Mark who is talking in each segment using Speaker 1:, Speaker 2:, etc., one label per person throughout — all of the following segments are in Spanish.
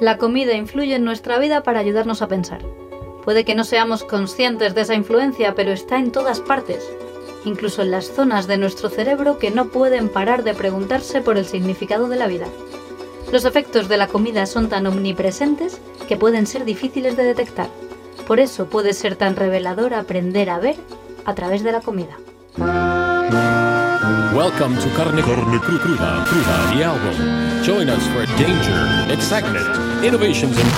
Speaker 1: La comida influye en nuestra vida para ayudarnos a pensar. Puede que no seamos conscientes de esa influencia, pero está en todas partes, incluso en las zonas de nuestro cerebro que no pueden parar de preguntarse por el significado de la vida. Los efectos de la comida son tan omnipresentes que pueden ser difíciles de detectar. Por eso puede ser tan revelador aprender a ver a través de la comida.
Speaker 2: Welcome to Carne, Carne Cru- Cruda, Cruda, the album. Join us for danger, excitement, innovations, and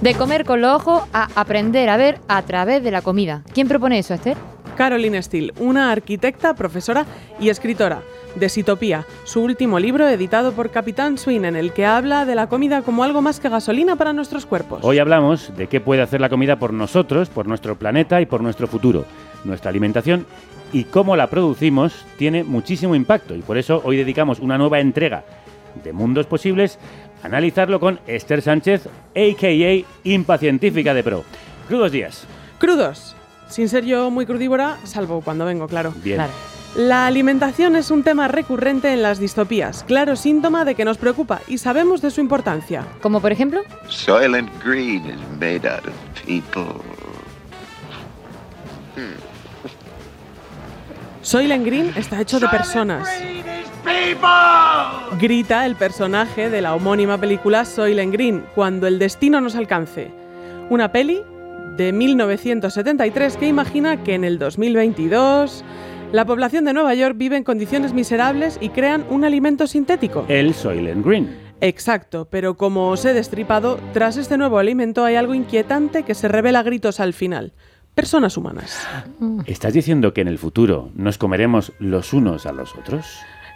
Speaker 3: De comer con los ojos a aprender a ver a través de la comida. ¿Quién propone eso, Esther?
Speaker 4: Caroline Steele, una arquitecta, profesora y escritora de Sitopía, su último libro editado por Capitán Swin, en el que habla de la comida como algo más que gasolina para nuestros cuerpos.
Speaker 5: Hoy hablamos de qué puede hacer la comida por nosotros, por nuestro planeta y por nuestro futuro. Nuestra alimentación y cómo la producimos tiene muchísimo impacto y por eso hoy dedicamos una nueva entrega de Mundos Posibles a analizarlo con Esther Sánchez, a.k.a. Impacientífica de Pro. Crudos días.
Speaker 4: Crudos, sin ser yo muy crudívora, salvo cuando vengo, claro.
Speaker 5: Bien.
Speaker 3: Claro.
Speaker 4: La alimentación es un tema recurrente en las distopías, claro síntoma de que nos preocupa y sabemos de su importancia.
Speaker 3: Como por ejemplo,
Speaker 6: Soylent Green is made out of people.
Speaker 4: Soylent Green está hecho de personas. Grita el personaje de la homónima película Soylent Green, cuando el destino nos alcance. Una peli de 1973 que imagina que en el 2022 la población de Nueva York vive en condiciones miserables y crean un alimento sintético.
Speaker 5: El Soylent Green.
Speaker 4: Exacto, pero como os he destripado, tras este nuevo alimento hay algo inquietante que se revela a gritos al final. Personas humanas.
Speaker 5: ¿Estás diciendo que en el futuro nos comeremos los unos a los otros?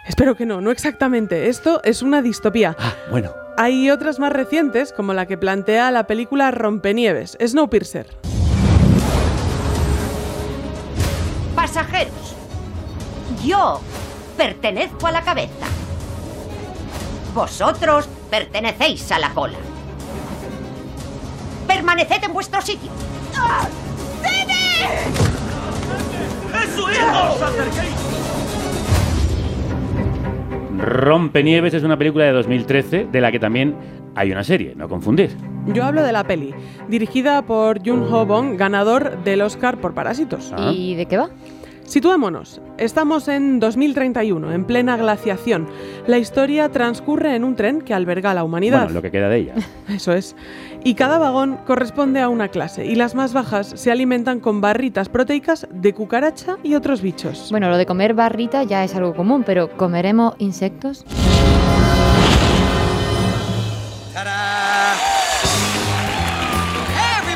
Speaker 4: Espero que no, no exactamente. Esto es una distopía.
Speaker 5: Ah, bueno.
Speaker 4: Hay otras más recientes, como la que plantea la película Rompenieves, Snowpiercer.
Speaker 7: Pasajeros, yo pertenezco a la cabeza. Vosotros pertenecéis a la cola. Permaneced en vuestro sitio. ¡Ah!
Speaker 5: Rompenieves es una película de 2013 de la que también hay una serie, no confundir.
Speaker 4: Yo hablo de la peli, dirigida por Jun Ho Bong, ganador del Oscar por Parásitos.
Speaker 5: Ah.
Speaker 3: ¿y de qué va?
Speaker 4: Situémonos. Estamos en 2031, en plena glaciación. La historia transcurre en un tren que alberga a la humanidad.
Speaker 5: Bueno, lo que queda de ella.
Speaker 4: Eso es. Y cada vagón corresponde a una clase, y las más bajas se alimentan con barritas proteicas de cucaracha y otros bichos.
Speaker 3: Bueno, lo de comer barrita ya es algo común, pero ¿comeremos insectos?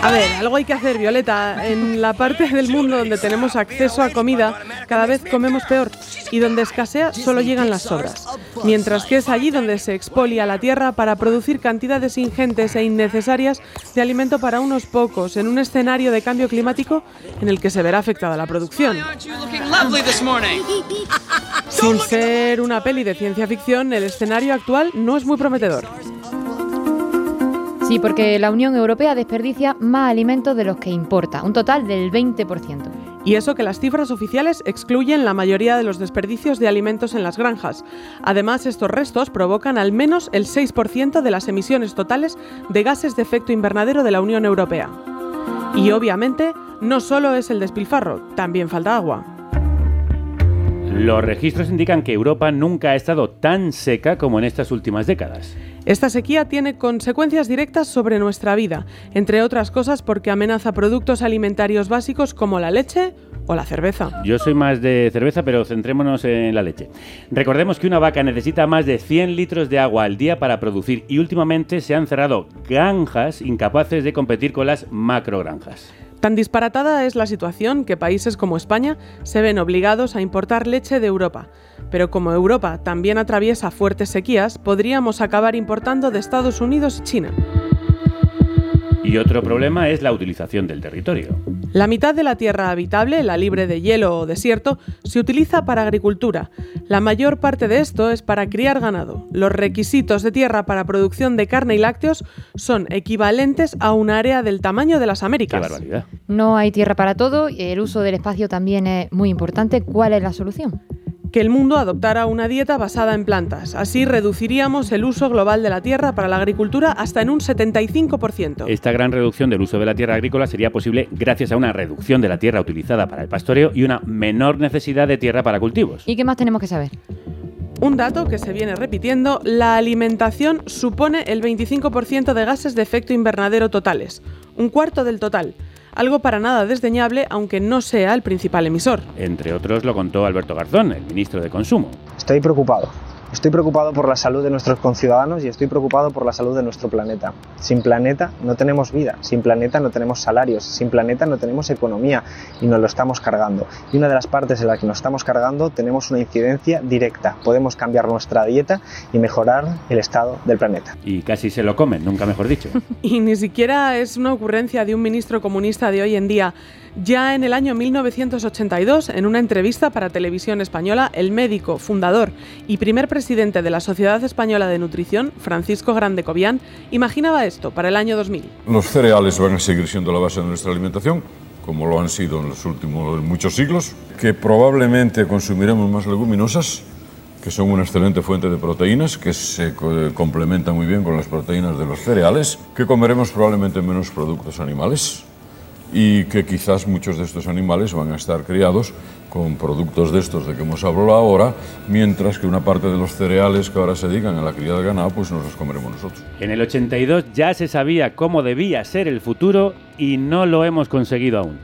Speaker 4: A ver, algo hay que hacer, Violeta. En la parte del mundo donde tenemos acceso a comida, cada vez comemos peor y donde escasea solo llegan las sobras. Mientras que es allí donde se expolia la tierra para producir cantidades ingentes e innecesarias de alimento para unos pocos, en un escenario de cambio climático en el que se verá afectada la producción. Sin ser una peli de ciencia ficción, el escenario actual no es muy prometedor.
Speaker 3: Sí, porque la Unión Europea desperdicia más alimentos de los que importa, un total del 20%.
Speaker 4: Y eso que las cifras oficiales excluyen la mayoría de los desperdicios de alimentos en las granjas. Además, estos restos provocan al menos el 6% de las emisiones totales de gases de efecto invernadero de la Unión Europea. Y obviamente, no solo es el despilfarro, también falta agua.
Speaker 5: Los registros indican que Europa nunca ha estado tan seca como en estas últimas décadas.
Speaker 4: Esta sequía tiene consecuencias directas sobre nuestra vida, entre otras cosas porque amenaza productos alimentarios básicos como la leche o la cerveza.
Speaker 5: Yo soy más de cerveza, pero centrémonos en la leche. Recordemos que una vaca necesita más de 100 litros de agua al día para producir y últimamente se han cerrado granjas incapaces de competir con las macrogranjas.
Speaker 4: Tan disparatada es la situación que países como España se ven obligados a importar leche de Europa. Pero como Europa también atraviesa fuertes sequías, podríamos acabar importando de Estados Unidos y China.
Speaker 5: Y otro problema es la utilización del territorio.
Speaker 4: La mitad de la tierra habitable, la libre de hielo o desierto, se utiliza para agricultura. La mayor parte de esto es para criar ganado. Los requisitos de tierra para producción de carne y lácteos son equivalentes a un área del tamaño de las
Speaker 5: Qué
Speaker 4: Américas.
Speaker 5: barbaridad.
Speaker 3: No hay tierra para todo y el uso del espacio también es muy importante. ¿Cuál es la solución?
Speaker 4: Que el mundo adoptara una dieta basada en plantas. Así reduciríamos el uso global de la tierra para la agricultura hasta en un 75%.
Speaker 5: Esta gran reducción del uso de la tierra agrícola sería posible gracias a una reducción de la tierra utilizada para el pastoreo y una menor necesidad de tierra para cultivos.
Speaker 3: ¿Y qué más tenemos que saber?
Speaker 4: Un dato que se viene repitiendo, la alimentación supone el 25% de gases de efecto invernadero totales, un cuarto del total algo para nada desdeñable aunque no sea el principal emisor.
Speaker 5: Entre otros lo contó Alberto Garzón, el ministro de Consumo.
Speaker 8: Estoy preocupado. Estoy preocupado por la salud de nuestros conciudadanos y estoy preocupado por la salud de nuestro planeta. Sin planeta no tenemos vida, sin planeta no tenemos salarios, sin planeta no tenemos economía y nos lo estamos cargando. Y una de las partes en la que nos estamos cargando tenemos una incidencia directa. Podemos cambiar nuestra dieta y mejorar el estado del planeta.
Speaker 5: Y casi se lo comen, nunca mejor dicho.
Speaker 4: y ni siquiera es una ocurrencia de un ministro comunista de hoy en día. Ya en el año 1982, en una entrevista para Televisión Española, el médico, fundador y primer presidente de la Sociedad Española de Nutrición, Francisco Grande Cobian, imaginaba esto para el año 2000.
Speaker 9: Los cereales van a seguir siendo la base de nuestra alimentación, como lo han sido en los últimos muchos siglos, que probablemente consumiremos más leguminosas, que son una excelente fuente de proteínas, que se complementan muy bien con las proteínas de los cereales, que comeremos probablemente menos productos animales, y que quizás muchos de estos animales van a estar criados con productos de estos de que hemos hablado ahora, mientras que una parte de los cereales que ahora se dedican a la cría de ganado, pues nos los comeremos nosotros.
Speaker 5: En el 82 ya se sabía cómo debía ser el futuro y no lo hemos conseguido aún.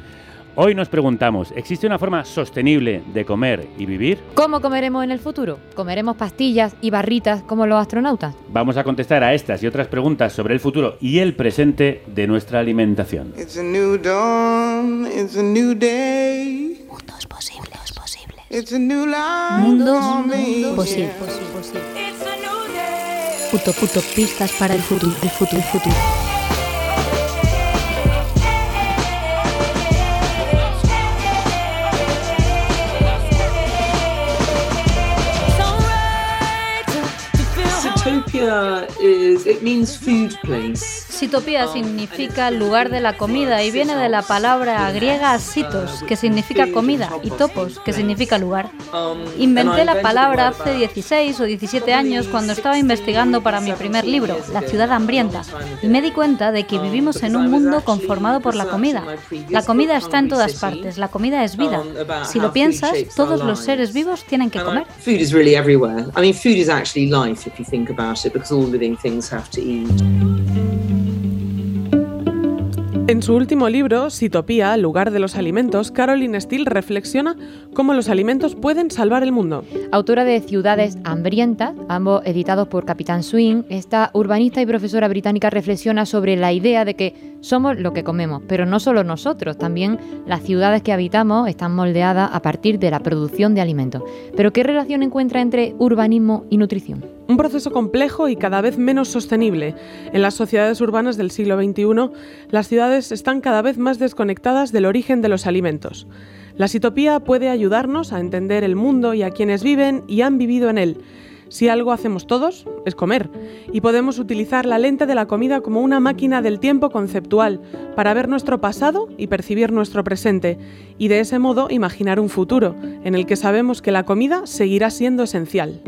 Speaker 5: Hoy nos preguntamos, ¿existe una forma sostenible de comer y vivir?
Speaker 3: ¿Cómo comeremos en el futuro? ¿Comeremos pastillas y barritas como los astronautas?
Speaker 5: Vamos a contestar a estas y otras preguntas sobre el futuro y el presente de nuestra alimentación.
Speaker 1: Mundos posibles, posibles. Mundos posibles. Puto, puto, pistas para el futuro, el futuro, el futuro. Is, it means food place. Sitopía significa lugar de la comida y viene de la palabra griega sitos, que significa comida, y topos, que significa lugar. Inventé la palabra hace 16 o 17 años cuando estaba investigando para mi primer libro, La ciudad hambrienta, y me di cuenta de que vivimos en un mundo conformado por la comida. La comida está en todas partes, la comida es vida. Si lo piensas, todos los seres vivos tienen que comer.
Speaker 10: Food is really everywhere. I mean, food is actually life if you think about it, because all living things have to eat.
Speaker 4: En su último libro, Sitopía, lugar de los alimentos, Caroline Steele reflexiona cómo los alimentos pueden salvar el mundo.
Speaker 3: Autora de Ciudades hambrientas, ambos editados por Capitán Swing, esta urbanista y profesora británica reflexiona sobre la idea de que somos lo que comemos, pero no solo nosotros, también las ciudades que habitamos están moldeadas a partir de la producción de alimentos. Pero ¿qué relación encuentra entre urbanismo y nutrición?
Speaker 4: Un proceso complejo y cada vez menos sostenible. En las sociedades urbanas del siglo XXI, las ciudades están cada vez más desconectadas del origen de los alimentos. La sitopía puede ayudarnos a entender el mundo y a quienes viven y han vivido en él. Si algo hacemos todos, es comer, y podemos utilizar la lente de la comida como una máquina del tiempo conceptual para ver nuestro pasado y percibir nuestro presente, y de ese modo imaginar un futuro en el que sabemos que la comida seguirá siendo esencial.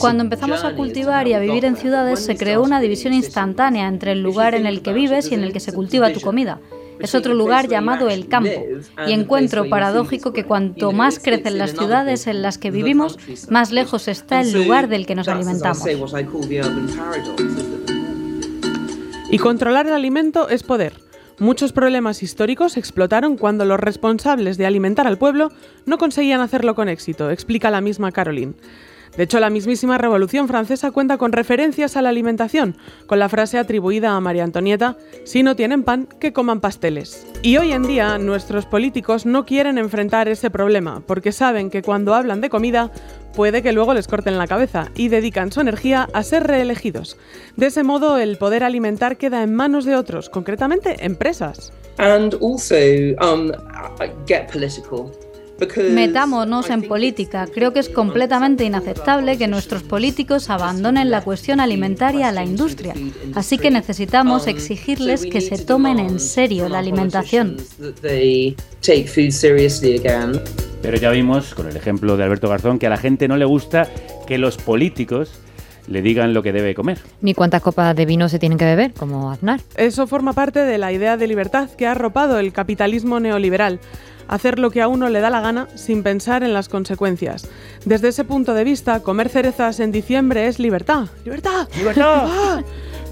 Speaker 1: Cuando empezamos a cultivar y a vivir en ciudades, se creó una división instantánea entre el lugar en el que vives y en el que se cultiva tu comida es otro lugar llamado el campo, y encuentro paradójico que cuanto más crecen las ciudades en las que vivimos, más lejos está el lugar del que nos alimentamos.
Speaker 4: Y controlar el alimento es poder. Muchos problemas históricos explotaron cuando los responsables de alimentar al pueblo no conseguían hacerlo con éxito, explica la misma Caroline. De hecho, la mismísima Revolución Francesa cuenta con referencias a la alimentación, con la frase atribuida a María Antonieta, si no tienen pan, que coman pasteles. Y hoy en día nuestros políticos no quieren enfrentar ese problema, porque saben que cuando hablan de comida, puede que luego les corten la cabeza y dedican su energía a ser reelegidos. De ese modo, el poder alimentar queda en manos de otros, concretamente empresas.
Speaker 10: And also um, get political.
Speaker 1: Metámonos en política. Creo que es completamente inaceptable que nuestros políticos abandonen la cuestión alimentaria a la industria. Así que necesitamos exigirles que se tomen en serio la alimentación.
Speaker 5: Pero ya vimos, con el ejemplo de Alberto Garzón, que a la gente no le gusta que los políticos le digan lo que debe comer.
Speaker 3: Ni cuántas copas de vino se tienen que beber, como Aznar.
Speaker 4: Eso forma parte de la idea de libertad que ha arropado el capitalismo neoliberal. Hacer lo que a uno le da la gana sin pensar en las consecuencias. Desde ese punto de vista, comer cerezas en diciembre es libertad. ¡Libertad!
Speaker 5: ¡Libertad!
Speaker 4: ¡Ah!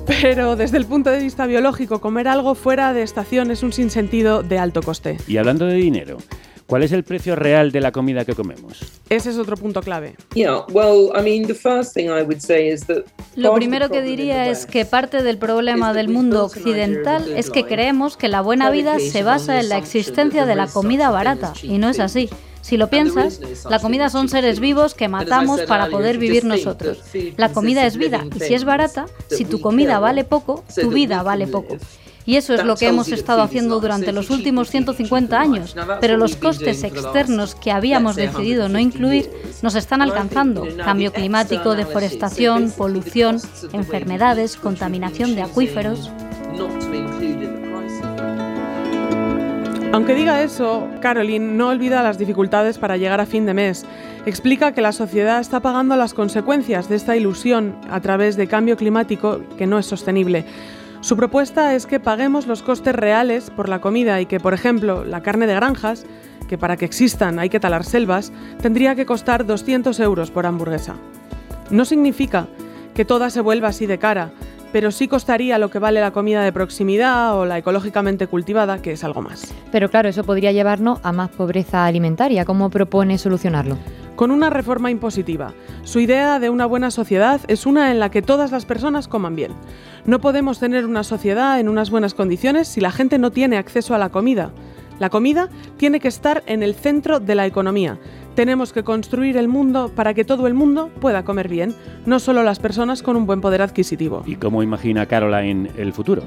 Speaker 4: Pero desde el punto de vista biológico, comer algo fuera de estación es un sinsentido de alto coste.
Speaker 5: Y hablando de dinero, ¿cuál es el precio real de la comida que comemos?
Speaker 4: Ese es otro punto clave.
Speaker 1: Lo primero que diría es que parte del problema del mundo occidental es que creemos que la buena vida se basa en la existencia de la comida barata, y no es así. Si lo piensas, la comida son seres vivos que matamos para poder vivir nosotros. La comida es vida y si es barata, si tu comida vale poco, tu vida vale poco. Y eso es lo que hemos estado haciendo durante los últimos 150 años, pero los costes externos que habíamos decidido no incluir nos están alcanzando. Cambio climático, deforestación, polución, enfermedades, contaminación de acuíferos.
Speaker 4: Aunque diga eso, Caroline no olvida las dificultades para llegar a fin de mes. Explica que la sociedad está pagando las consecuencias de esta ilusión a través de cambio climático que no es sostenible. Su propuesta es que paguemos los costes reales por la comida y que, por ejemplo, la carne de granjas, que para que existan hay que talar selvas, tendría que costar 200 euros por hamburguesa. No significa que toda se vuelva así de cara, pero sí costaría lo que vale la comida de proximidad o la ecológicamente cultivada, que es algo más.
Speaker 3: Pero claro, eso podría llevarnos a más pobreza alimentaria. ¿Cómo propone solucionarlo?
Speaker 4: Con una reforma impositiva. Su idea de una buena sociedad es una en la que todas las personas coman bien. No podemos tener una sociedad en unas buenas condiciones si la gente no tiene acceso a la comida. La comida tiene que estar en el centro de la economía. Tenemos que construir el mundo para que todo el mundo pueda comer bien, no solo las personas con un buen poder adquisitivo.
Speaker 5: ¿Y cómo imagina Caroline el futuro?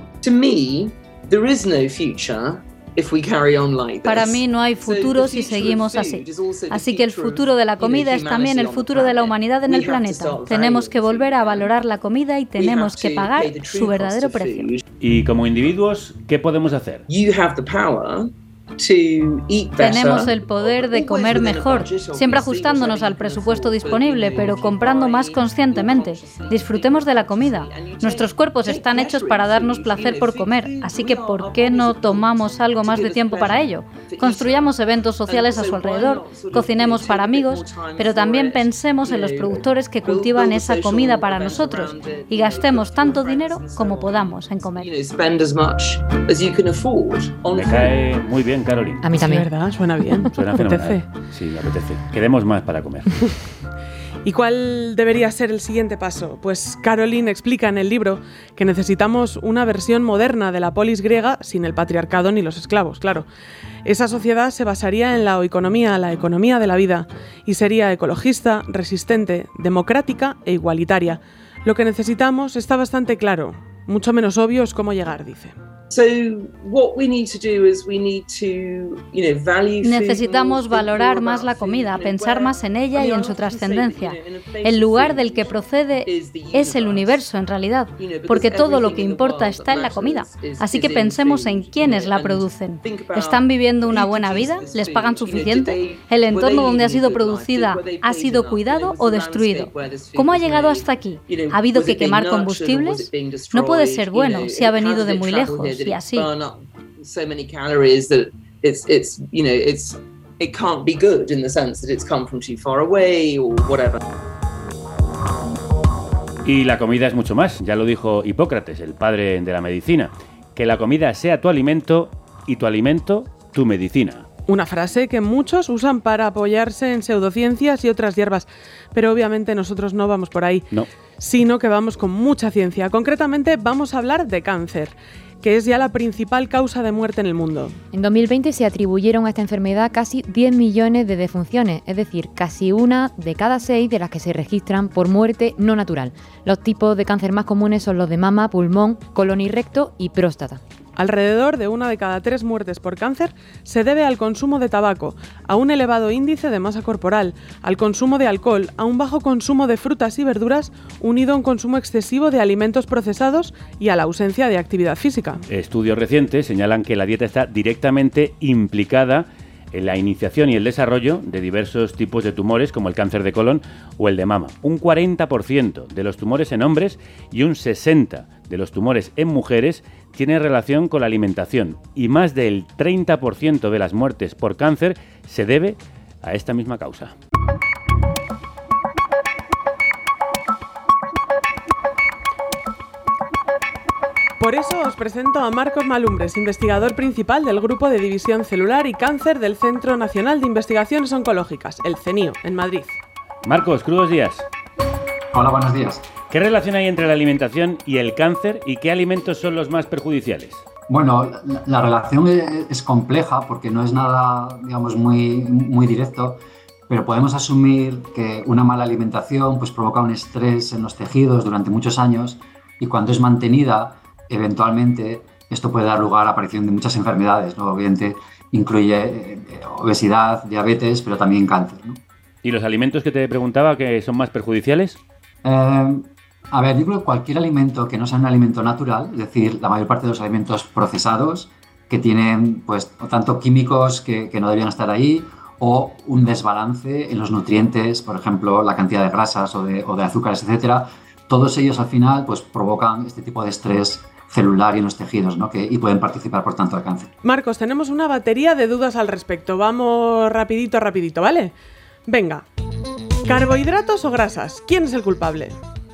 Speaker 1: Para mí no hay futuro si seguimos así. Así que el futuro de la comida es también el futuro de la humanidad en el planeta. Tenemos que volver a valorar la comida y tenemos que pagar su verdadero precio.
Speaker 5: Y como individuos, ¿qué podemos hacer?
Speaker 1: Tenemos el poder de comer mejor, siempre ajustándonos al presupuesto disponible, pero comprando más conscientemente. Disfrutemos de la comida. Nuestros cuerpos están hechos para darnos placer por comer, así que ¿por qué no tomamos algo más de tiempo para ello? Construyamos eventos sociales a su alrededor, cocinemos para amigos, pero también pensemos en los productores que cultivan esa comida para nosotros y gastemos tanto dinero como podamos en comer.
Speaker 5: Me cae muy bien, Caroline.
Speaker 3: A mí también.
Speaker 4: Sí, ¿verdad? Suena bien.
Speaker 5: Suena
Speaker 4: Apetece.
Speaker 5: fenomenal. Sí, me apetece. Queremos más para comer.
Speaker 4: ¿Y cuál debería ser el siguiente paso? Pues Caroline explica en el libro que necesitamos una versión moderna de la polis griega sin el patriarcado ni los esclavos, claro. Esa sociedad se basaría en la economía, la economía de la vida, y sería ecologista, resistente, democrática e igualitaria. Lo que necesitamos está bastante claro. Mucho menos obvio es cómo llegar, dice.
Speaker 1: Necesitamos valorar más la comida, pensar más en ella y en su trascendencia. El lugar del que procede es el universo en realidad, porque todo lo que importa está en la comida. Así que pensemos en quiénes la producen. ¿Están viviendo una buena vida? ¿Les pagan suficiente? ¿El entorno donde ha sido producida ha sido cuidado o destruido? ¿Cómo ha llegado hasta aquí? ¿Ha habido que quemar combustibles? No puede ser bueno si ha venido de muy lejos y así.
Speaker 10: burn up so many calories that it's it's you know it's it can't be good in the sense that it's come from too far away or whatever.
Speaker 5: Y la comida es mucho más, ya lo dijo Hipócrates, el padre de la medicina. Que la comida sea tu alimento y tu alimento tu medicina.
Speaker 4: Una frase que muchos usan para apoyarse en pseudociencias y otras hierbas, pero obviamente nosotros no vamos por ahí,
Speaker 5: No.
Speaker 4: sino que vamos con mucha ciencia. Concretamente vamos a hablar de cáncer, que es ya la principal causa de muerte en el mundo.
Speaker 3: En 2020 se atribuyeron a esta enfermedad casi 10 millones de defunciones, es decir, casi una de cada seis de las que se registran por muerte no natural. Los tipos de cáncer más comunes son los de mama, pulmón, colon y recto y próstata.
Speaker 4: Alrededor de una de cada tres muertes por cáncer se debe al consumo de tabaco, a un elevado índice de masa corporal, al consumo de alcohol, a un bajo consumo de frutas y verduras unido a un consumo excesivo de alimentos procesados y a la ausencia de actividad física.
Speaker 5: Estudios recientes señalan que la dieta está directamente implicada la iniciación y el desarrollo de diversos tipos de tumores como el cáncer de colon o el de mama. Un 40% de los tumores en hombres y un 60% de los tumores en mujeres tienen relación con la alimentación y más del 30% de las muertes por cáncer se debe a esta misma causa.
Speaker 4: Por eso os presento a Marcos Malumbres, investigador principal del Grupo de División Celular y Cáncer del Centro Nacional de Investigaciones Oncológicas, el CENIO, en Madrid.
Speaker 5: Marcos, crudos días.
Speaker 11: Hola, buenos días.
Speaker 5: ¿Qué relación hay entre la alimentación y el cáncer y qué alimentos son los más perjudiciales?
Speaker 11: Bueno, la, la relación es, es, compleja porque no es nada, digamos, muy, muy directo, pero podemos asumir que una mala alimentación pues, provoca un estrés en los tejidos durante muchos años y cuando es mantenida eventualmente esto puede dar lugar a la aparición de muchas enfermedades, ¿no? Obviamente incluye eh, obesidad, diabetes, pero también cáncer. ¿no?
Speaker 5: ¿Y los alimentos que te preguntaba que son más perjudiciales?
Speaker 11: Eh, a ver, yo creo que cualquier alimento que no sea un alimento natural, es decir, la mayor parte de los alimentos procesados que tienen pues tanto químicos que, que no deberían estar ahí o un desbalance en los nutrientes, por ejemplo, la cantidad de grasas o de, o de azúcares, etcétera, todos ellos al final pues provocan este tipo de estrés celular y en los tejidos, ¿no? Que, y pueden participar, por tanto, del cáncer.
Speaker 4: Marcos, tenemos una batería de dudas al respecto. Vamos rapidito, rapidito, ¿vale? Venga. ¿Carbohidratos o grasas? ¿Quién es el culpable?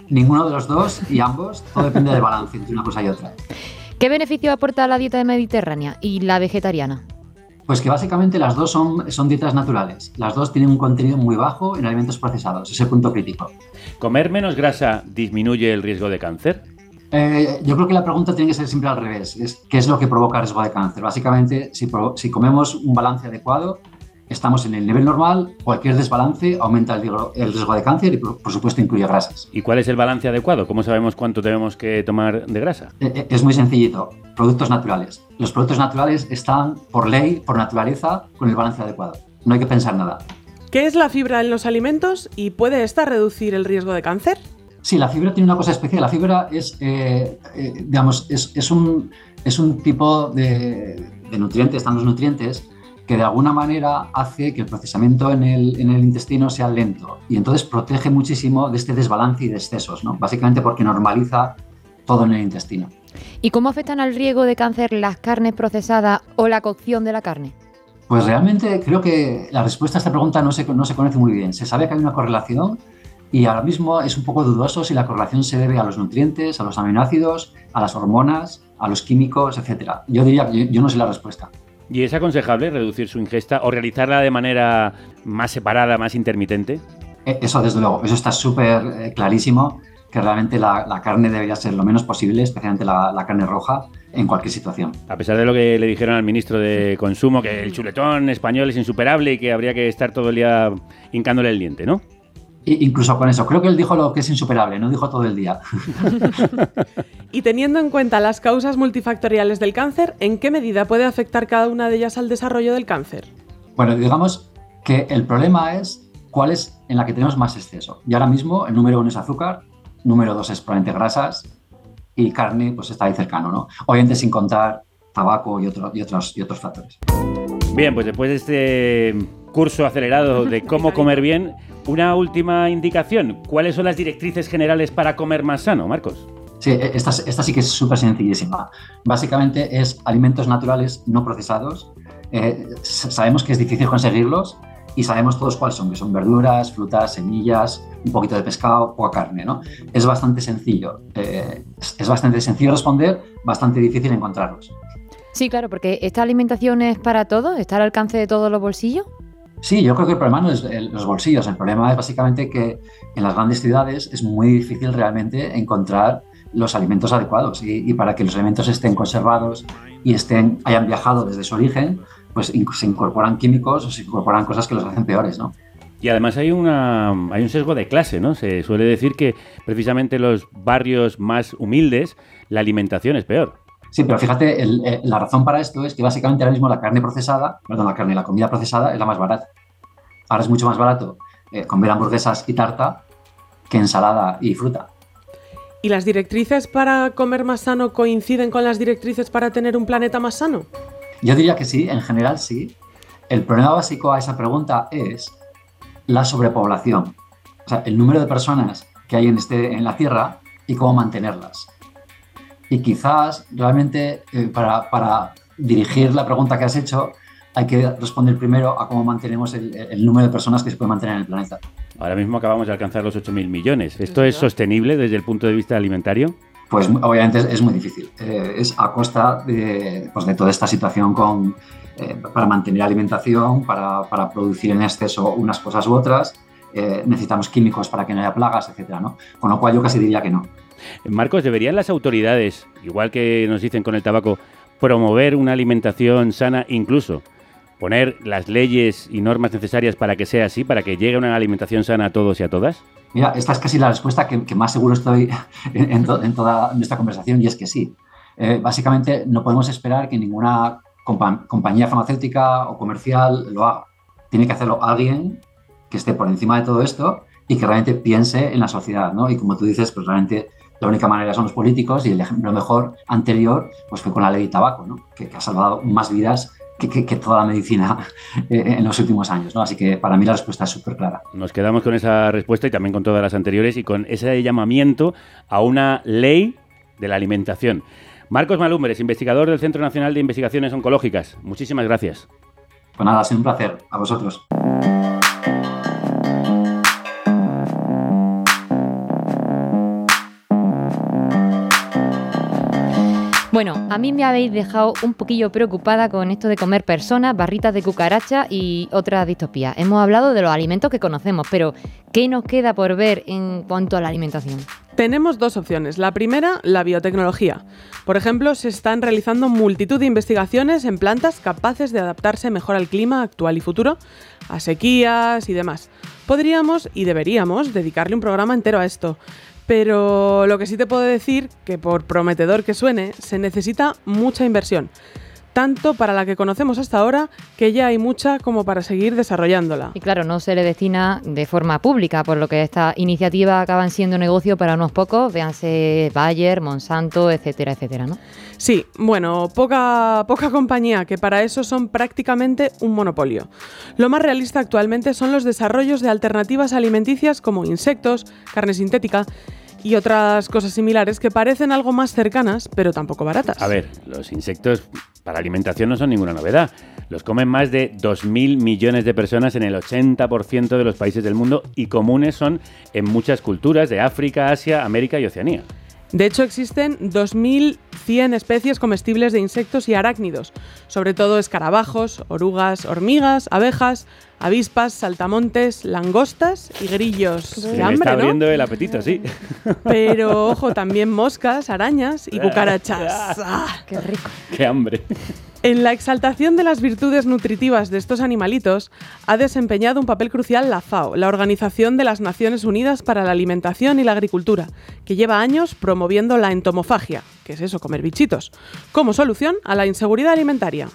Speaker 11: Ninguno de los dos y ambos. Todo depende del balance entre una cosa y otra.
Speaker 3: ¿Qué beneficio aporta la dieta mediterránea y la vegetariana?
Speaker 11: Pues que básicamente las dos son, son dietas naturales. Las dos tienen un contenido muy bajo en alimentos procesados. Es el punto crítico.
Speaker 5: ¿Comer menos grasa disminuye el riesgo de cáncer?
Speaker 11: Eh, yo creo que la pregunta tiene que ser siempre al revés. Es, ¿Qué es lo que provoca riesgo de cáncer? Básicamente, si, si, comemos un balance adecuado, estamos en el nivel normal, cualquier desbalance aumenta el riesgo, el riesgo de cáncer y, por, por, supuesto, incluye grasas.
Speaker 5: ¿Y cuál es el balance adecuado? ¿Cómo sabemos cuánto tenemos que tomar de grasa?
Speaker 11: Eh, es muy sencillito. Productos naturales. Los productos naturales están, por ley, por naturaleza, con el balance adecuado. No hay que pensar nada.
Speaker 4: ¿Qué es la fibra en los alimentos y puede esta reducir el riesgo de cáncer?
Speaker 11: Sí, la fibra tiene una cosa especial. La fibra es, eh, eh, digamos, es, es, un, es, un, tipo de, de, nutrientes, están los nutrientes, que de alguna manera hace que el procesamiento en el, en el, intestino sea lento y entonces protege muchísimo de este desbalance y de excesos, ¿no? básicamente porque normaliza todo en el intestino.
Speaker 3: ¿Y cómo afectan al riesgo de cáncer las carnes procesadas o la cocción de la carne?
Speaker 11: Pues realmente creo que la respuesta a esta pregunta no se, no se conoce muy bien. Se sabe que hay una correlación y ahora mismo es un poco dudoso si la correlación se debe a los nutrientes, a los aminoácidos, a las hormonas, a los químicos, etc. Yo diría que yo no sé la respuesta.
Speaker 5: ¿Y es aconsejable reducir su ingesta o realizarla de manera más separada, más intermitente?
Speaker 11: Eso, desde luego, eso está súper eh, clarísimo, que realmente la, la, carne debería ser lo menos posible, especialmente la, la, carne roja, en cualquier situación.
Speaker 5: A pesar de lo que le dijeron al ministro de Consumo, que el chuletón español es insuperable y que habría que estar todo el día hincándole el diente, ¿no?
Speaker 11: Incluso con eso, creo que él dijo lo que es insuperable, no dijo todo el día.
Speaker 4: y teniendo en cuenta las causas multifactoriales del cáncer, ¿en qué medida puede afectar cada una de ellas al desarrollo del cáncer?
Speaker 11: Bueno, digamos que el problema es cuál es en la que tenemos más exceso. Y ahora mismo el número uno es azúcar, número dos es probablemente grasas y carne pues está ahí cercano, ¿no? Obviamente sin contar tabaco y, otro, y, otros, y otros factores.
Speaker 5: Bien, pues después de este curso acelerado de cómo comer bien, una última indicación. ¿Cuáles son las directrices generales para comer más sano, Marcos?
Speaker 11: Sí, esta, esta sí que es súper sencillísima. Básicamente es alimentos naturales no procesados. Eh, sabemos que es difícil conseguirlos y sabemos todos cuáles son, que son verduras, frutas, semillas, un poquito de pescado o carne, ¿no? Es bastante sencillo. Eh, es bastante sencillo responder, bastante difícil encontrarlos.
Speaker 3: Sí, claro, porque esta alimentación es para todos, está al alcance de todos los bolsillos.
Speaker 11: Sí, yo creo que el problema no es los bolsillos, el problema es básicamente que en las grandes ciudades es muy difícil realmente encontrar los alimentos adecuados y, para que los alimentos estén conservados y estén, hayan viajado desde su origen, pues se incorporan químicos o se incorporan cosas que los hacen peores, ¿no?
Speaker 5: Y además hay, una, hay un sesgo de clase, ¿no? Se suele decir que precisamente en los barrios más humildes la alimentación es peor.
Speaker 11: Sí, pero fíjate, el- eh, la razón para esto es que básicamente ahora mismo la carne procesada, perdón, la carne, la comida procesada es la más barata. Ahora es mucho más barato eh, comer hamburguesas y tarta que ensalada y fruta.
Speaker 4: ¿Y las directrices para comer más sano coinciden con las directrices para tener un planeta más sano?
Speaker 11: Yo diría que sí, en general sí. El problema básico a esa pregunta es la sobrepoblación. O sea, el número de personas que hay en, este, en la Tierra y cómo mantenerlas. Y quizás realmente eh, para, para dirigir la pregunta que has hecho hay que responder primero a cómo mantenemos el, el número de personas que se puede mantener en el planeta.
Speaker 5: Ahora mismo acabamos de alcanzar los 8.000 millones. ¿Esto es sostenible desde el punto de vista alimentario?
Speaker 11: Pues obviamente es, es muy difícil. Eh, es a costa de, pues, de toda esta situación con, eh, para mantener alimentación, para, para producir en exceso unas cosas u otras. eh, necesitamos químicos para que no haya plagas, etcétera, ¿no? Con lo cual yo casi diría que no.
Speaker 5: Marcos, ¿deberían las autoridades, igual que nos dicen con el tabaco, promover una alimentación sana, incluso poner las leyes y normas necesarias para que sea así, para que llegue una alimentación sana a todos y a todas?
Speaker 11: Mira, esta es casi la respuesta que, más seguro estoy en, en to- en toda nuestra conversación y es que sí. Eh, básicamente no podemos esperar que ninguna compa- compañía farmacéutica o comercial lo haga. Tiene que hacerlo alguien que esté por encima de todo esto y que realmente piense en la sociedad, ¿no? Y como tú dices, pues realmente la única manera son los políticos y el ejemplo mejor anterior pues fue con la ley de tabaco, ¿no? Que, que ha salvado más vidas que, que- que toda la medicina eh, en los últimos años, ¿no? Así que para mí la respuesta es súper clara.
Speaker 5: Nos quedamos con esa respuesta y también con todas las anteriores y con ese llamamiento a una ley de la alimentación. Marcos Malúmberes, investigador del Centro Nacional de Investigaciones Oncológicas. Muchísimas gracias.
Speaker 11: Pues nada, ha sido un placer. A vosotros.
Speaker 3: Bueno, a mí me habéis dejado un poquillo preocupada con esto de comer personas, barritas de cucaracha y otras distopías. Hemos hablado de los alimentos que conocemos, pero ¿qué nos queda por ver en cuanto a la alimentación?
Speaker 4: Tenemos dos opciones. La primera, la biotecnología. Por ejemplo, se están realizando multitud de investigaciones en plantas capaces de adaptarse mejor al clima actual y futuro, a sequías y demás. Podríamos y deberíamos dedicarle un programa entero a esto. Pero lo que sí te puedo decir, que por prometedor que suene, se necesita mucha inversión. Tanto para la que conocemos hasta ahora, que ya hay mucha como para seguir desarrollándola.
Speaker 3: Y claro, no se le destina de forma pública, por lo que estas iniciativas acaban siendo negocio para unos pocos, véanse Bayer, Monsanto, etcétera, etcétera, ¿no?
Speaker 4: Sí, bueno, poca, poca compañía, que para eso son prácticamente un monopolio. Lo más realista actualmente son los desarrollos de alternativas alimenticias como insectos, carne sintética y otras cosas similares que parecen algo más cercanas, pero tampoco baratas.
Speaker 5: A ver, los insectos para alimentación no son ninguna novedad. Los comen más de 2.000 millones de personas en el 80% de los países del mundo y comunes son en muchas culturas de África, Asia, América y Oceanía.
Speaker 4: De hecho, existen 2.100 especies comestibles de insectos y arácnidos, sobre todo escarabajos, orugas, hormigas, abejas, avispas, saltamontes, langostas y grillos.
Speaker 5: Se me
Speaker 4: hambre,
Speaker 5: está
Speaker 4: ¿no?
Speaker 5: abriendo el apetito, sí.
Speaker 4: Pero ojo, también moscas, arañas y cucarachas. ¡Ah!
Speaker 3: ¡Qué rico!
Speaker 5: ¡Qué hambre!
Speaker 4: En la exaltación de las virtudes nutritivas de estos animalitos ha desempeñado un papel crucial la FAO, la Organización de las Naciones Unidas para la Alimentación y la Agricultura, que lleva años promoviendo la entomofagia, que es eso, comer bichitos, como solución a la inseguridad alimentaria.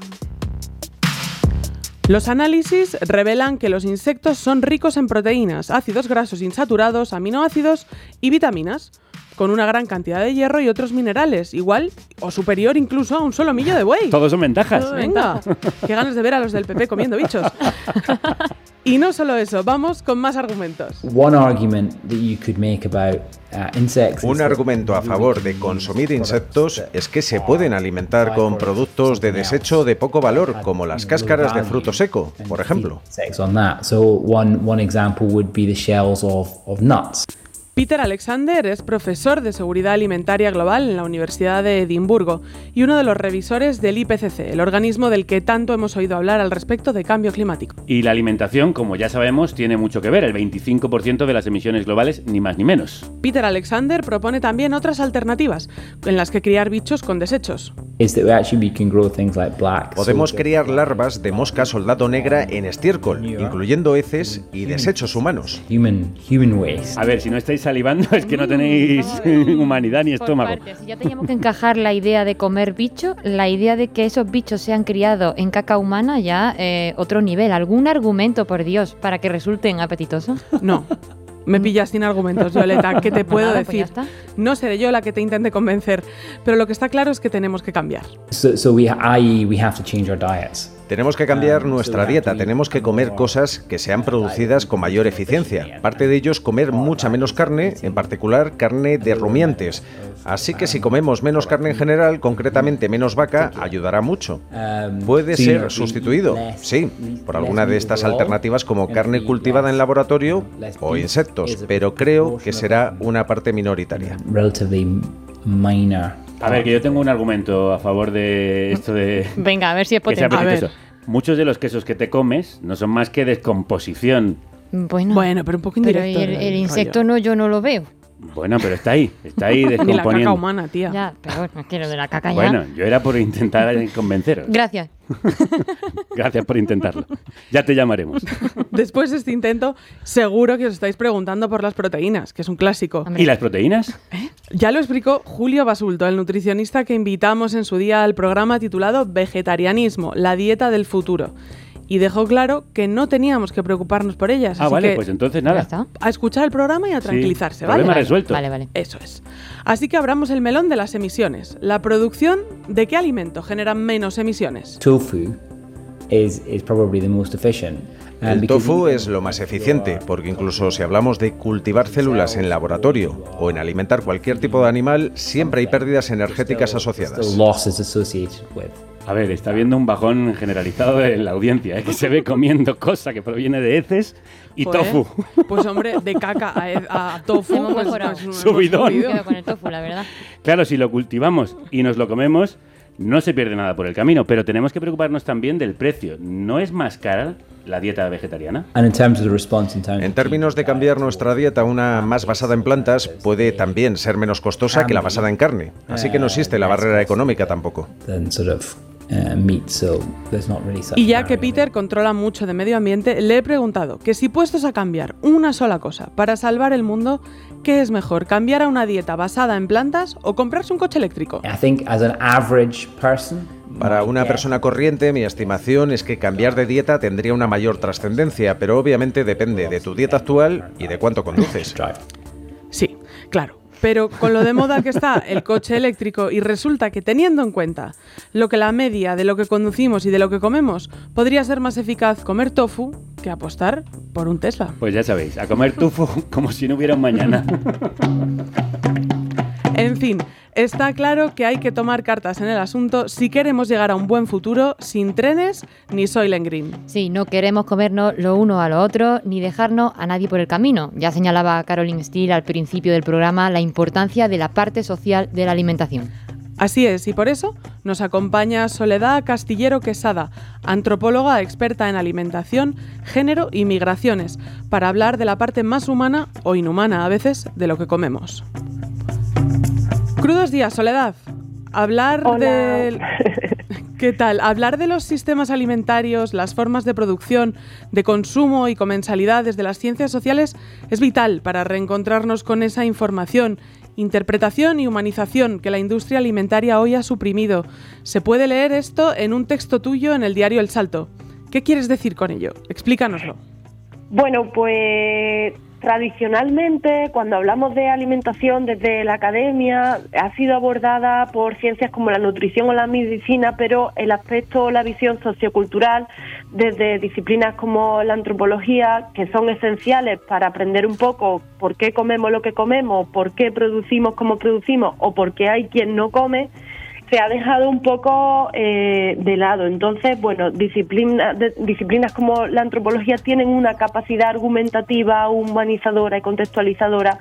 Speaker 4: Los análisis revelan que los insectos son ricos en proteínas, ácidos grasos insaturados, aminoácidos y vitaminas, con una gran cantidad de hierro y otros minerales, igual o superior incluso a un solo millo de buey.
Speaker 5: Todos son ventajas.
Speaker 4: Venga, qué ganas de ver a los del PP comiendo bichos. y no solo eso, vamos con más argumentos.
Speaker 12: One argument that you could make about uh, insects.
Speaker 13: Un argumento a favor de consumir insectos es que se pueden alimentar con productos de desecho de poco valor, como las cáscaras de fruto seco, por ejemplo.
Speaker 4: Peter Alexander es profesor de Seguridad Alimentaria Global en la Universidad de Edimburgo y uno de los revisores del IPCC, el organismo del que tanto hemos oído hablar al respecto de cambio climático.
Speaker 5: Y la alimentación, como ya sabemos, tiene mucho que ver, el 25% de las emisiones globales, ni más ni menos.
Speaker 4: Peter Alexander propone también otras alternativas, en las que criar bichos con desechos.
Speaker 12: Is that we actually we can grow things like black.
Speaker 13: Podemos criar larvas de mosca soldado negra en estiércol, incluyendo heces y desechos humanos.
Speaker 5: A ver, si no estáis salivando, es que no tenéis humanidad ni
Speaker 3: Por
Speaker 5: estómago.
Speaker 3: partes, si ya teníamos que encajar la idea de comer bicho, la idea de que esos bichos sean criados en caca humana ya eh, otro nivel. ¿Algún argumento, por Dios, para que resulten apetitosos?
Speaker 4: No. Me pillas sin argumentos, Violeta. ¿Qué te puedo
Speaker 3: Nada, pues
Speaker 4: decir?
Speaker 3: está.
Speaker 4: No seré yo la que te intente convencer, pero lo que está claro es que tenemos que cambiar.
Speaker 12: So, so we, i.e., we have to change our diets.
Speaker 13: Tenemos que cambiar nuestra dieta, tenemos que comer cosas que sean producidas con mayor eficiencia. Parte de ello es comer mucha menos carne, en particular carne de rumiantes. Así que si comemos menos carne en general, concretamente menos vaca, ayudará mucho. Puede
Speaker 12: Sí,
Speaker 13: ser sustituido, sí, por alguna de estas alternativas como carne cultivada en laboratorio o insectos, pero creo que será una parte minoritaria.
Speaker 5: A ver, que yo tengo un argumento a favor de esto de
Speaker 3: Venga, a ver si es potente.
Speaker 5: Muchos de los quesos que te comes no son más que descomposición.
Speaker 3: Bueno,
Speaker 4: Bueno, pero un poco
Speaker 3: pero
Speaker 4: indirecto.
Speaker 3: el, el
Speaker 4: rollo.
Speaker 3: insecto no, yo no lo veo.
Speaker 5: Bueno, pero está ahí, está ahí
Speaker 4: Ni la caca
Speaker 5: descomponiendo.
Speaker 4: humana, tía.
Speaker 3: Ya, pero lo de la caca ya.
Speaker 5: Bueno, yo era por intentar convenceros.
Speaker 3: Gracias.
Speaker 5: Gracias por intentarlo. Ya te llamaremos.
Speaker 4: Después de este intento, seguro que os estáis preguntando por las proteínas, que es un clásico.
Speaker 5: ¿Y las proteínas?
Speaker 4: Ya lo explicó Julio Basulto, el nutricionista que invitamos en su día al programa titulado Vegetarianismo, la dieta del futuro. Y dejó claro que no teníamos que preocuparnos por ellas.
Speaker 5: Ah,
Speaker 4: así
Speaker 5: vale,
Speaker 4: que
Speaker 5: pues entonces nada.
Speaker 4: a escuchar el programa y a
Speaker 5: Sí,
Speaker 4: tranquilizarse, ¿vale?
Speaker 5: problema resuelto.
Speaker 3: Vale, vale.
Speaker 4: Eso es. Así que abramos el melón de las emisiones. La producción de qué alimento genera menos emisiones.
Speaker 12: Tofu is, is probably the most efficient.
Speaker 13: El tofu es lo más eficiente, porque incluso si hablamos de cultivar células en laboratorio o en alimentar cualquier tipo de animal, siempre hay pérdidas energéticas asociadas.
Speaker 5: A ver, está habiendo un bajón generalizado en la audiencia, ¿eh? que se ve comiendo cosa que proviene de heces y
Speaker 4: Joder.
Speaker 5: tofu.
Speaker 4: Pues hombre, de caca a, a tofu.
Speaker 3: Hemos
Speaker 4: pues,
Speaker 3: mejorado.
Speaker 4: pues, hemos
Speaker 5: Subidón.
Speaker 4: Subido.
Speaker 3: quedo con el tofu, la verdad.
Speaker 5: Claro, si lo cultivamos y nos lo comemos, no se pierde nada por el camino, pero tenemos que preocuparnos también del precio. ¿No es más cara la dieta vegetariana?
Speaker 12: And in terms of the response in terms
Speaker 13: En términos de cambiar nuestra dieta a una más basada en plantas, puede también ser menos costosa que la basada en carne. Así que no existe la barrera económica tampoco.
Speaker 12: Such
Speaker 4: Y ya que. Peter controla mucho de medio ambiente, le he preguntado que si puestos a cambiar una sola cosa para salvar el mundo, ¿qué es mejor? ¿Cambiar a una dieta basada en plantas o comprarse un coche eléctrico?
Speaker 12: I think as an average person,
Speaker 13: Para una persona corriente, mi estimación es que cambiar de dieta tendría una mayor trascendencia, pero obviamente depende de tu dieta actual y de cuánto conduces.
Speaker 4: Sí, claro. Pero con lo de moda que está el coche eléctrico y resulta que teniendo en cuenta lo que la media de lo que conducimos y de lo que comemos, podría ser más eficaz comer tofu que apostar por un Tesla.
Speaker 5: Pues ya sabéis, a comer tofu como si no hubiera un mañana.
Speaker 4: En fin, está claro que hay que tomar cartas en el asunto si queremos llegar a un buen futuro sin trenes ni Soylent Green.
Speaker 3: Sí, no queremos comernos lo uno a lo otro ni dejarnos a nadie por el camino. Ya señalaba Caroline Steele al principio del programa la importancia de la parte social de la alimentación.
Speaker 4: Así es, y por eso nos acompaña Soledad Castillero Quesada, antropóloga experta en alimentación, género y migraciones, para hablar de la parte más humana o inhumana a veces de lo que comemos. Crudos días, Soledad. Hablar
Speaker 14: Hola.
Speaker 4: del... ¿Qué tal? Hablar de los sistemas alimentarios, las formas de producción, de consumo y comensalidades de las ciencias sociales es vital para reencontrarnos con esa información, interpretación y humanización que la industria alimentaria hoy ha suprimido. Se puede leer esto en un texto tuyo en el diario El Salto. ¿Qué quieres decir con ello? Explícanoslo.
Speaker 14: Bueno, pues tradicionalmente cuando hablamos de alimentación desde la academia ha sido abordada por ciencias como la nutrición o la medicina, pero el aspecto o la visión sociocultural desde disciplinas como la antropología, que son esenciales para aprender un poco por qué comemos lo que comemos, por qué producimos como producimos o por qué hay quien no come, se ha dejado un poco eh, de lado. Entonces, bueno, disciplina- de- disciplinas como la antropología tienen una capacidad argumentativa, humanizadora y contextualizadora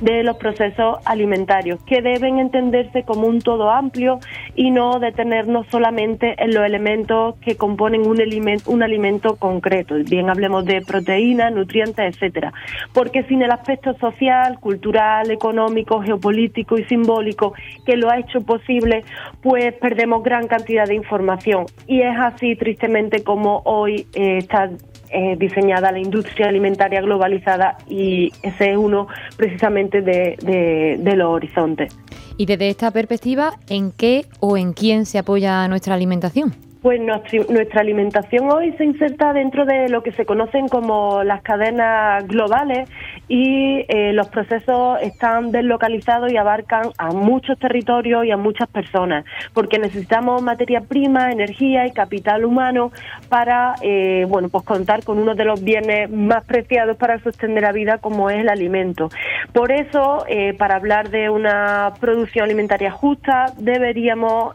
Speaker 14: de los procesos alimentarios, que deben entenderse como un todo amplio y no detenernos solamente en los elementos que componen un, alimento, un alimento concreto. Bien hablemos de proteínas, nutrientes, etcétera. Porque sin el aspecto social, cultural, económico, geopolítico y simbólico que lo ha hecho posible, pues perdemos gran cantidad de información. Y es así, tristemente, como hoy eh, está eh, diseñada la industria alimentaria globalizada y ese es uno precisamente de, de, de los horizontes.
Speaker 3: Y desde esta perspectiva, ¿en qué o en quién se apoya nuestra alimentación?
Speaker 14: Pues nuestra alimentación hoy se inserta dentro de lo que se conocen como las cadenas globales y eh, los procesos están deslocalizados y abarcan a muchos territorios y a muchas personas, porque necesitamos materia prima, energía y capital humano para, eh, bueno, pues contar con uno de los bienes más preciados para sostener la vida, como es el alimento. Por eso, eh, para hablar de una producción alimentaria justa, deberíamos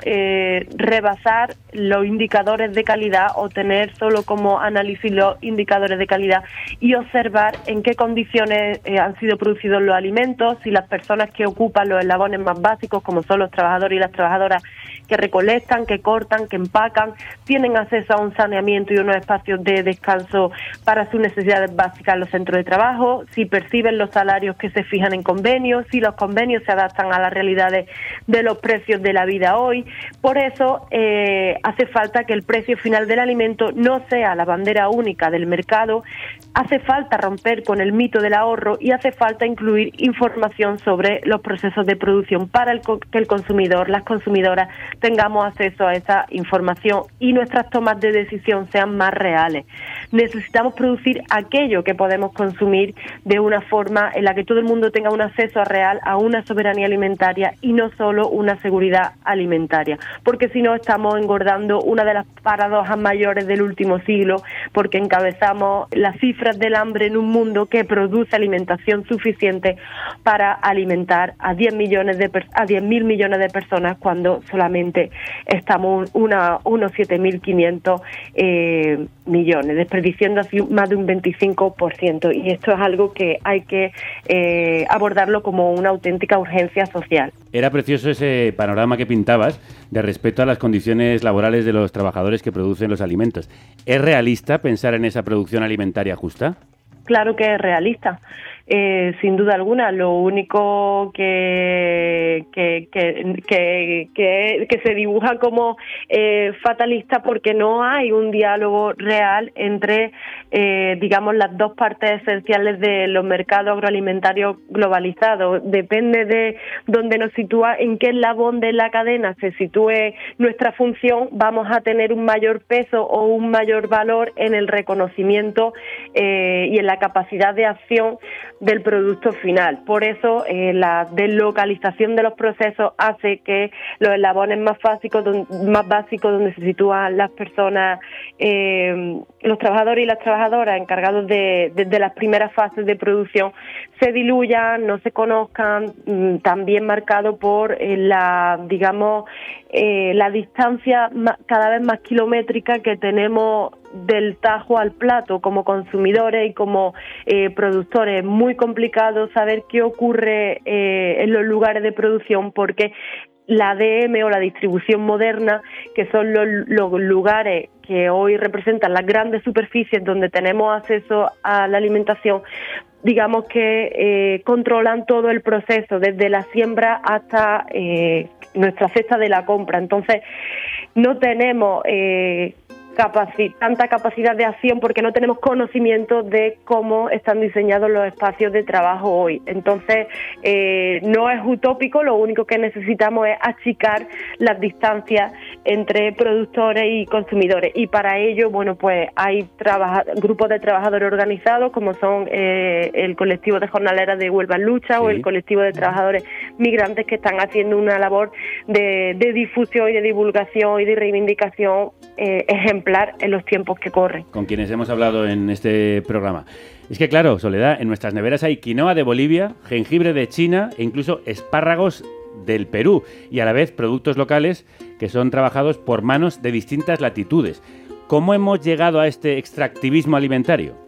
Speaker 14: rebasar los indicadores de calidad o tener solo como análisis los indicadores de calidad y observar en qué condiciones eh, han sido producidos los alimentos, si las personas que ocupan los eslabones más básicos, como son los trabajadores y las trabajadoras que recolectan, que cortan, que empacan, tienen acceso a un saneamiento y unos espacios de descanso para sus necesidades básicas en los centros de trabajo, si perciben los salarios que se fijan en convenios, si los convenios se adaptan a las realidades de los precios de la vida hoy. Por eso eh, hace falta que el precio final del alimento no sea la bandera única del mercado, hace falta romper con el mito del ahorro y hace falta incluir información sobre los procesos de producción para el, que el consumidor, las consumidoras tengamos acceso a esa información y nuestras tomas de decisión sean más reales. Necesitamos producir aquello que podemos consumir de una forma en la que todo el mundo tenga un acceso real a una soberanía alimentaria y no solo una seguridad alimentaria, porque si no estamos engordando una de las paradojas mayores del último siglo, porque encabezamos las cifras del hambre en un mundo que produce alimentación suficiente para alimentar a 10 millones de a 10.000 millones de personas cuando solamente estamos una, unos 7.500 eh, millones, desperdiciando así más de un 25%. Y esto es algo que hay que eh, abordarlo como una auténtica urgencia social.
Speaker 5: Era precioso ese panorama que pintabas de respeto a las condiciones laborales de los trabajadores que producen los alimentos. ¿Es realista pensar en esa producción alimentaria justa?
Speaker 14: Claro que es realista. Eh, sin duda alguna. Lo único que, que, que, que, se dibuja como eh, fatalista porque no hay un diálogo real entre, eh, digamos, las dos partes esenciales de los mercados agroalimentarios globalizados. Depende de dónde nos sitúa, en qué eslabón de la cadena se sitúe nuestra función, vamos a tener un mayor peso o un mayor valor en el reconocimiento y en la capacidad de acción del producto final. Por eso eh, la deslocalización de los procesos hace que los eslabones más básicos, más básicos donde se sitúan las personas, eh, los trabajadores y las trabajadoras encargados de, las primeras fases de producción, se diluyan, no se conozcan, mm, también marcado por eh, la, digamos, la distancia cada vez más kilométrica que tenemos del tajo al plato como consumidores y como eh, productores. Es muy complicado saber qué ocurre eh, en los lugares de producción porque la ADM o la distribución moderna, que son los, lugares que hoy representan las grandes superficies donde tenemos acceso a la alimentación, digamos que eh, controlan todo el proceso, desde la siembra hasta nuestra cesta de la compra. Entonces, no tenemos tanta capacidad de acción porque no tenemos conocimiento de cómo están diseñados los espacios de trabajo hoy. Entonces, eh, no es utópico, lo único que necesitamos es achicar las distancias entre productores y consumidores. Y para ello, bueno, pues hay grupos de trabajadores organizados como son eh, el colectivo de jornaleras de Huelva en Lucha o el colectivo de trabajadores migrantes que están haciendo una labor de, difusión y de divulgación y de reivindicación eh, en los tiempos que corren.
Speaker 5: Con quienes hemos hablado en este programa. Es que claro, Soledad, en nuestras neveras hay quinoa de Bolivia, jengibre de China e incluso espárragos del Perú y a la vez productos locales que son trabajados por manos de distintas latitudes. ¿Cómo hemos llegado a este extractivismo alimentario?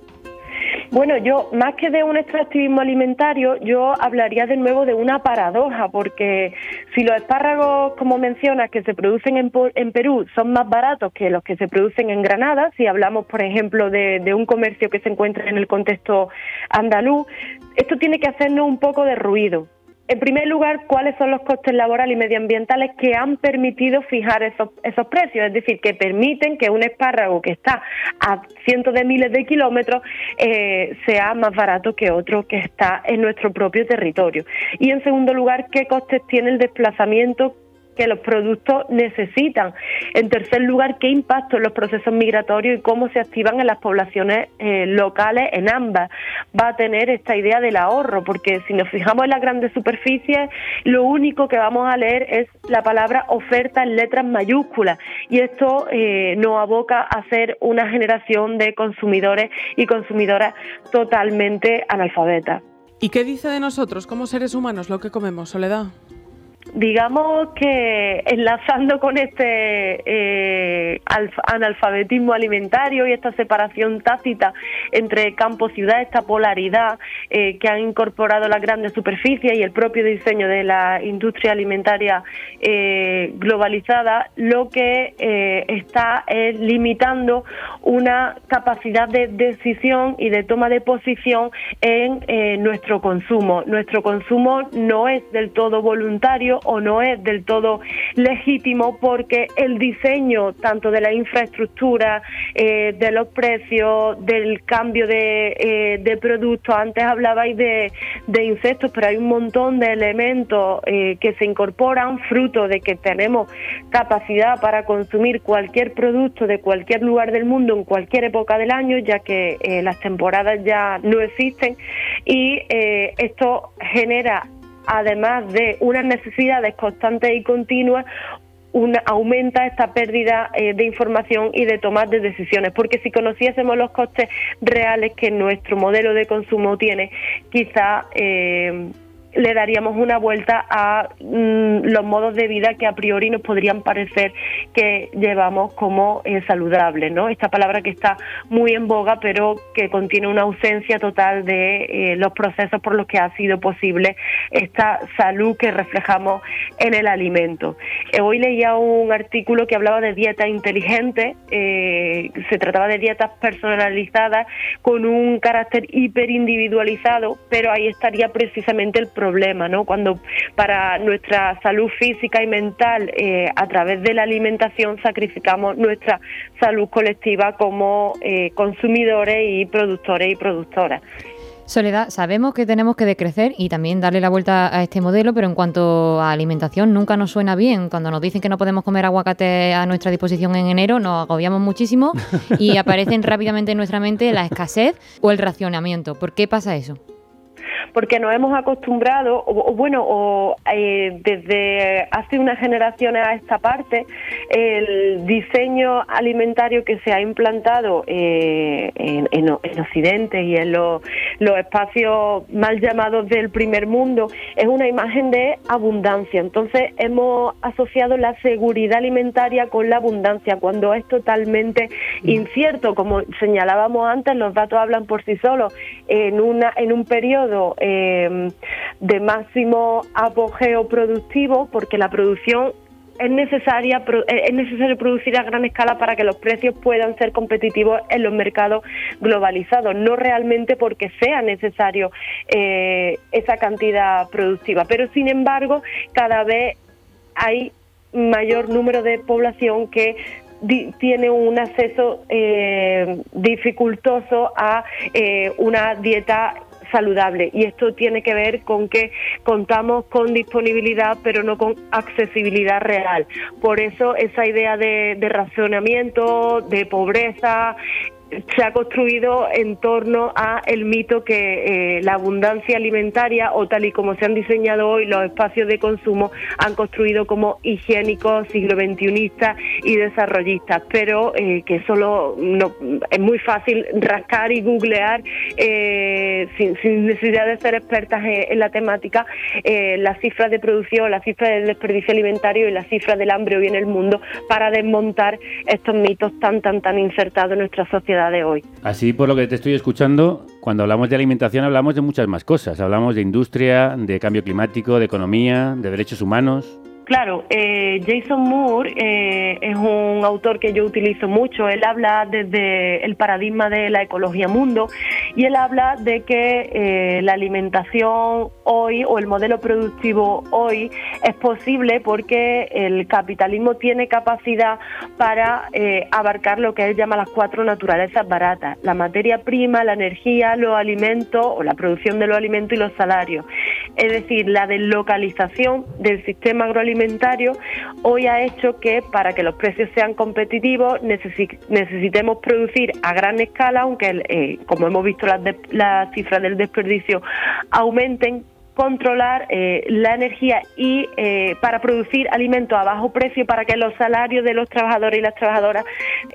Speaker 14: Bueno, yo más que de un extractivismo alimentario, yo hablaría de nuevo de una paradoja, porque si los espárragos, como mencionas, que se producen en, en Perú son más baratos que los que se producen en Granada, si hablamos, por ejemplo, de, de un comercio que se encuentra en el contexto andaluz, esto tiene que hacernos un poco de ruido en primer lugar, cuáles son los costes laborales y medioambientales que han permitido fijar esos, esos precios, es decir, que permiten que un espárrago que está a cientos de miles de kilómetros eh, sea más barato que otro que está en nuestro propio territorio. Y en segundo lugar, qué costes tiene el desplazamiento que los productos necesitan. En tercer lugar, qué impacto en los procesos migratorios y cómo se activan en las poblaciones eh, locales en ambas va a tener esta idea del ahorro, porque si nos fijamos en las grandes superficies, lo único que vamos a leer es la palabra oferta en letras mayúsculas y esto eh, nos aboca a ser una generación de consumidores y consumidoras totalmente analfabetas.
Speaker 4: ¿Y qué dice de nosotros como seres humanos lo que comemos, Soledad?
Speaker 14: Digamos que enlazando con este eh, analfabetismo alimentario y esta separación tácita entre campo-ciudad, esta polaridad eh, que han incorporado las grandes superficies y el propio diseño de la industria alimentaria eh, globalizada, lo que está es limitando una capacidad de decisión y de toma de posición en nuestro consumo. Nuestro consumo no es del todo voluntario, o no es del todo legítimo porque el diseño tanto de la infraestructura, eh, de los precios, del cambio de, eh, de productos, antes hablabais de, de, insectos, pero hay un montón de elementos eh, que se incorporan fruto de que tenemos capacidad para consumir cualquier producto de cualquier lugar del mundo en cualquier época del año, ya que las temporadas ya no existen. Y esto genera además de unas necesidades constantes y continuas, aumenta esta pérdida eh, de información y de tomar de decisiones, porque si conociésemos los costes reales que nuestro modelo de consumo tiene, quizá eh, le daríamos una vuelta a mm, los modos de vida que a priori nos podrían parecer que llevamos como eh, saludables, ¿no? Esta palabra que está muy en boga, pero que contiene una ausencia total de eh, los procesos por los que ha sido posible esta salud que reflejamos en el alimento. Eh, hoy leía un artículo que hablaba de dieta inteligente, se trataba de dietas personalizadas con un carácter hiperindividualizado, pero ahí estaría precisamente el problema, ¿no? Cuando para nuestra salud física y mental, eh, a través de la alimentación, sacrificamos nuestra salud colectiva como eh, consumidores y productores y productoras.
Speaker 3: Soledad, sabemos que tenemos que decrecer y también darle la vuelta a este modelo, pero en cuanto a alimentación nunca nos suena bien. Cuando nos dicen que no podemos comer aguacate a nuestra disposición en enero, nos agobiamos muchísimo y aparecen rápidamente en nuestra mente la escasez o el racionamiento. ¿Por qué pasa eso?
Speaker 14: Porque nos hemos acostumbrado, o, bueno, o, eh, desde hace unas generaciones a esta parte, el diseño alimentario que se ha implantado eh, en, en, Occidente y en los, los espacios mal llamados del primer mundo es una imagen de abundancia. Entonces hemos asociado la seguridad alimentaria con la abundancia, cuando es totalmente mm. incierto. Como señalábamos antes, los datos hablan por sí solos. En, una, en un periodo eh, de máximo apogeo productivo, porque la producción es necesaria eh, es necesario producir a gran escala para que los precios puedan ser competitivos en los mercados globalizados, no realmente porque sea necesario eh, esa cantidad productiva. Pero sin embargo, cada vez hay mayor número de población que tiene un acceso eh, dificultoso a una dieta saludable y esto tiene que ver con que contamos con disponibilidad pero no con accesibilidad real. Por eso esa idea de, de racionamiento, de pobreza, se ha construido en torno a el mito que eh, la abundancia alimentaria o tal y como se han diseñado hoy los espacios de consumo han construido como higiénicos, siglo XXI y desarrollistas, pero eh, que solo no, es muy fácil rascar y googlear eh, sin, necesidad de ser expertas en, la temática las cifras de producción, las cifras del desperdicio alimentario y las cifras del hambre hoy en el mundo para desmontar estos mitos tan tan tan insertados en nuestra sociedad de hoy.
Speaker 5: Así, por lo que te estoy escuchando, cuando hablamos de alimentación hablamos de muchas más cosas. Hablamos de industria, de cambio climático, de economía, de derechos humanos.
Speaker 14: Claro, eh, Jason Moore eh, es un autor que yo utilizo mucho. Él habla desde el paradigma de la ecología mundo y él habla de que eh, la alimentación hoy o el modelo productivo hoy es posible porque el capitalismo tiene capacidad para abarcar lo que él llama las cuatro naturalezas baratas: la materia prima, la energía, los alimentos o la producción de los alimentos y los salarios. Es decir, la deslocalización del sistema agroalimentario hoy ha hecho que para que los precios sean competitivos necesitemos producir a gran escala, aunque eh, como hemos visto las, las cifras del desperdicio aumenten controlar eh, la energía y eh, para producir alimentos a bajo precio para que los salarios de los trabajadores y las trabajadoras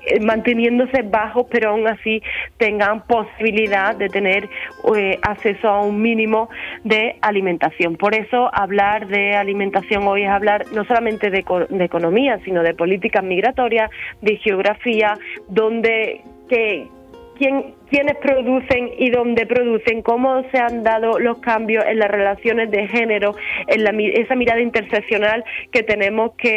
Speaker 14: eh, manteniéndose bajos pero aún así tengan posibilidad de tener acceso a un mínimo de alimentación. Por eso hablar de alimentación hoy es hablar no solamente de, de economía sino de políticas migratorias, de geografía, donde que quién, quiénes producen y dónde producen, cómo se han dado los cambios en las relaciones de género, en la, esa mirada interseccional que tenemos que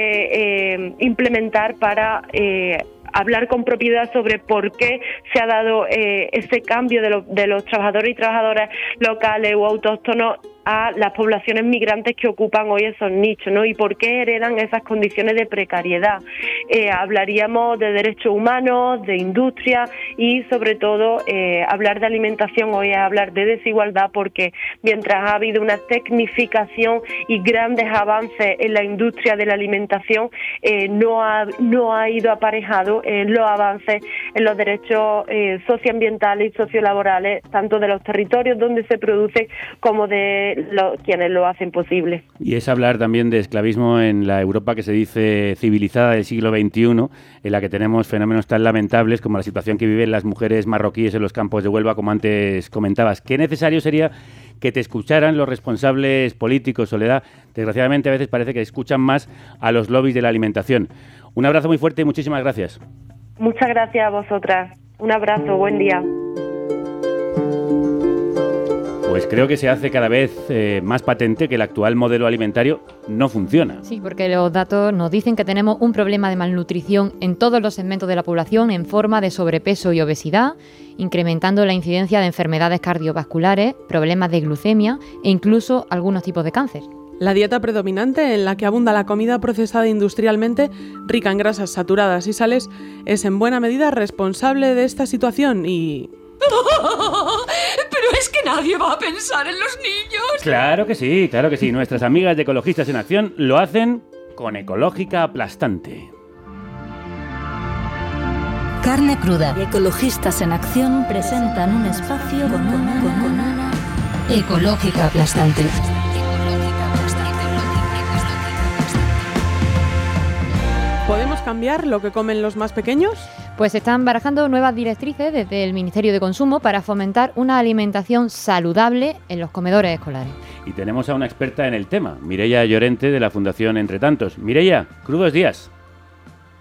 Speaker 14: eh, implementar para eh, hablar con propiedad sobre por qué se ha dado eh, ese cambio de, de los trabajadores y trabajadoras locales o autóctonos a las poblaciones migrantes que ocupan hoy esos nichos, ¿no? Y por qué heredan esas condiciones de precariedad. Eh, hablaríamos de derechos humanos, de industria y sobre todo eh, hablar de alimentación hoy es hablar de desigualdad porque mientras ha habido una tecnificación y grandes avances en la industria de la alimentación, eh, no, ha, no ha ido aparejado los avances en los derechos socioambientales y sociolaborales, tanto de los territorios donde se produce como de quienes lo hacen posible.
Speaker 5: Y es hablar también de esclavismo en la Europa que se dice civilizada del siglo XXI, en la que tenemos fenómenos tan lamentables como la situación que viven las mujeres marroquíes en los campos de Huelva, como antes comentabas. Qué necesario sería que te escucharan los responsables políticos, Soledad. Desgraciadamente a veces parece que escuchan más a los lobbies de la alimentación. Un abrazo muy fuerte y muchísimas gracias.
Speaker 14: Muchas gracias a vosotras. Un abrazo, buen día.
Speaker 5: Pues creo que se hace cada vez eh, más patente que el actual modelo alimentario no funciona.
Speaker 3: Sí, porque los datos nos dicen que tenemos un problema de malnutrición en todos los segmentos de la población en forma de sobrepeso y obesidad, incrementando la incidencia de enfermedades cardiovasculares, problemas de glucemia e incluso algunos tipos de cáncer.
Speaker 4: La dieta predominante en la que abunda la comida procesada industrialmente, rica en grasas saturadas y sales, es en buena medida responsable de esta situación y
Speaker 15: Pero es que nadie va a pensar en los niños.
Speaker 5: Claro que sí, claro que sí. Nuestras amigas de Ecologistas en Acción lo hacen con Ecológica Aplastante.
Speaker 16: Carne cruda y Ecologistas en Acción presentan un espacio con una, Ecológica Aplastante.
Speaker 4: ¿Podemos cambiar lo que comen los más pequeños?
Speaker 3: Pues están barajando nuevas directrices desde el Ministerio de Consumo para fomentar una alimentación saludable en los comedores escolares.
Speaker 5: Y tenemos a una experta en el tema, Mireia Llorente de la Fundación Entre Tantos. Mireia, crudos días.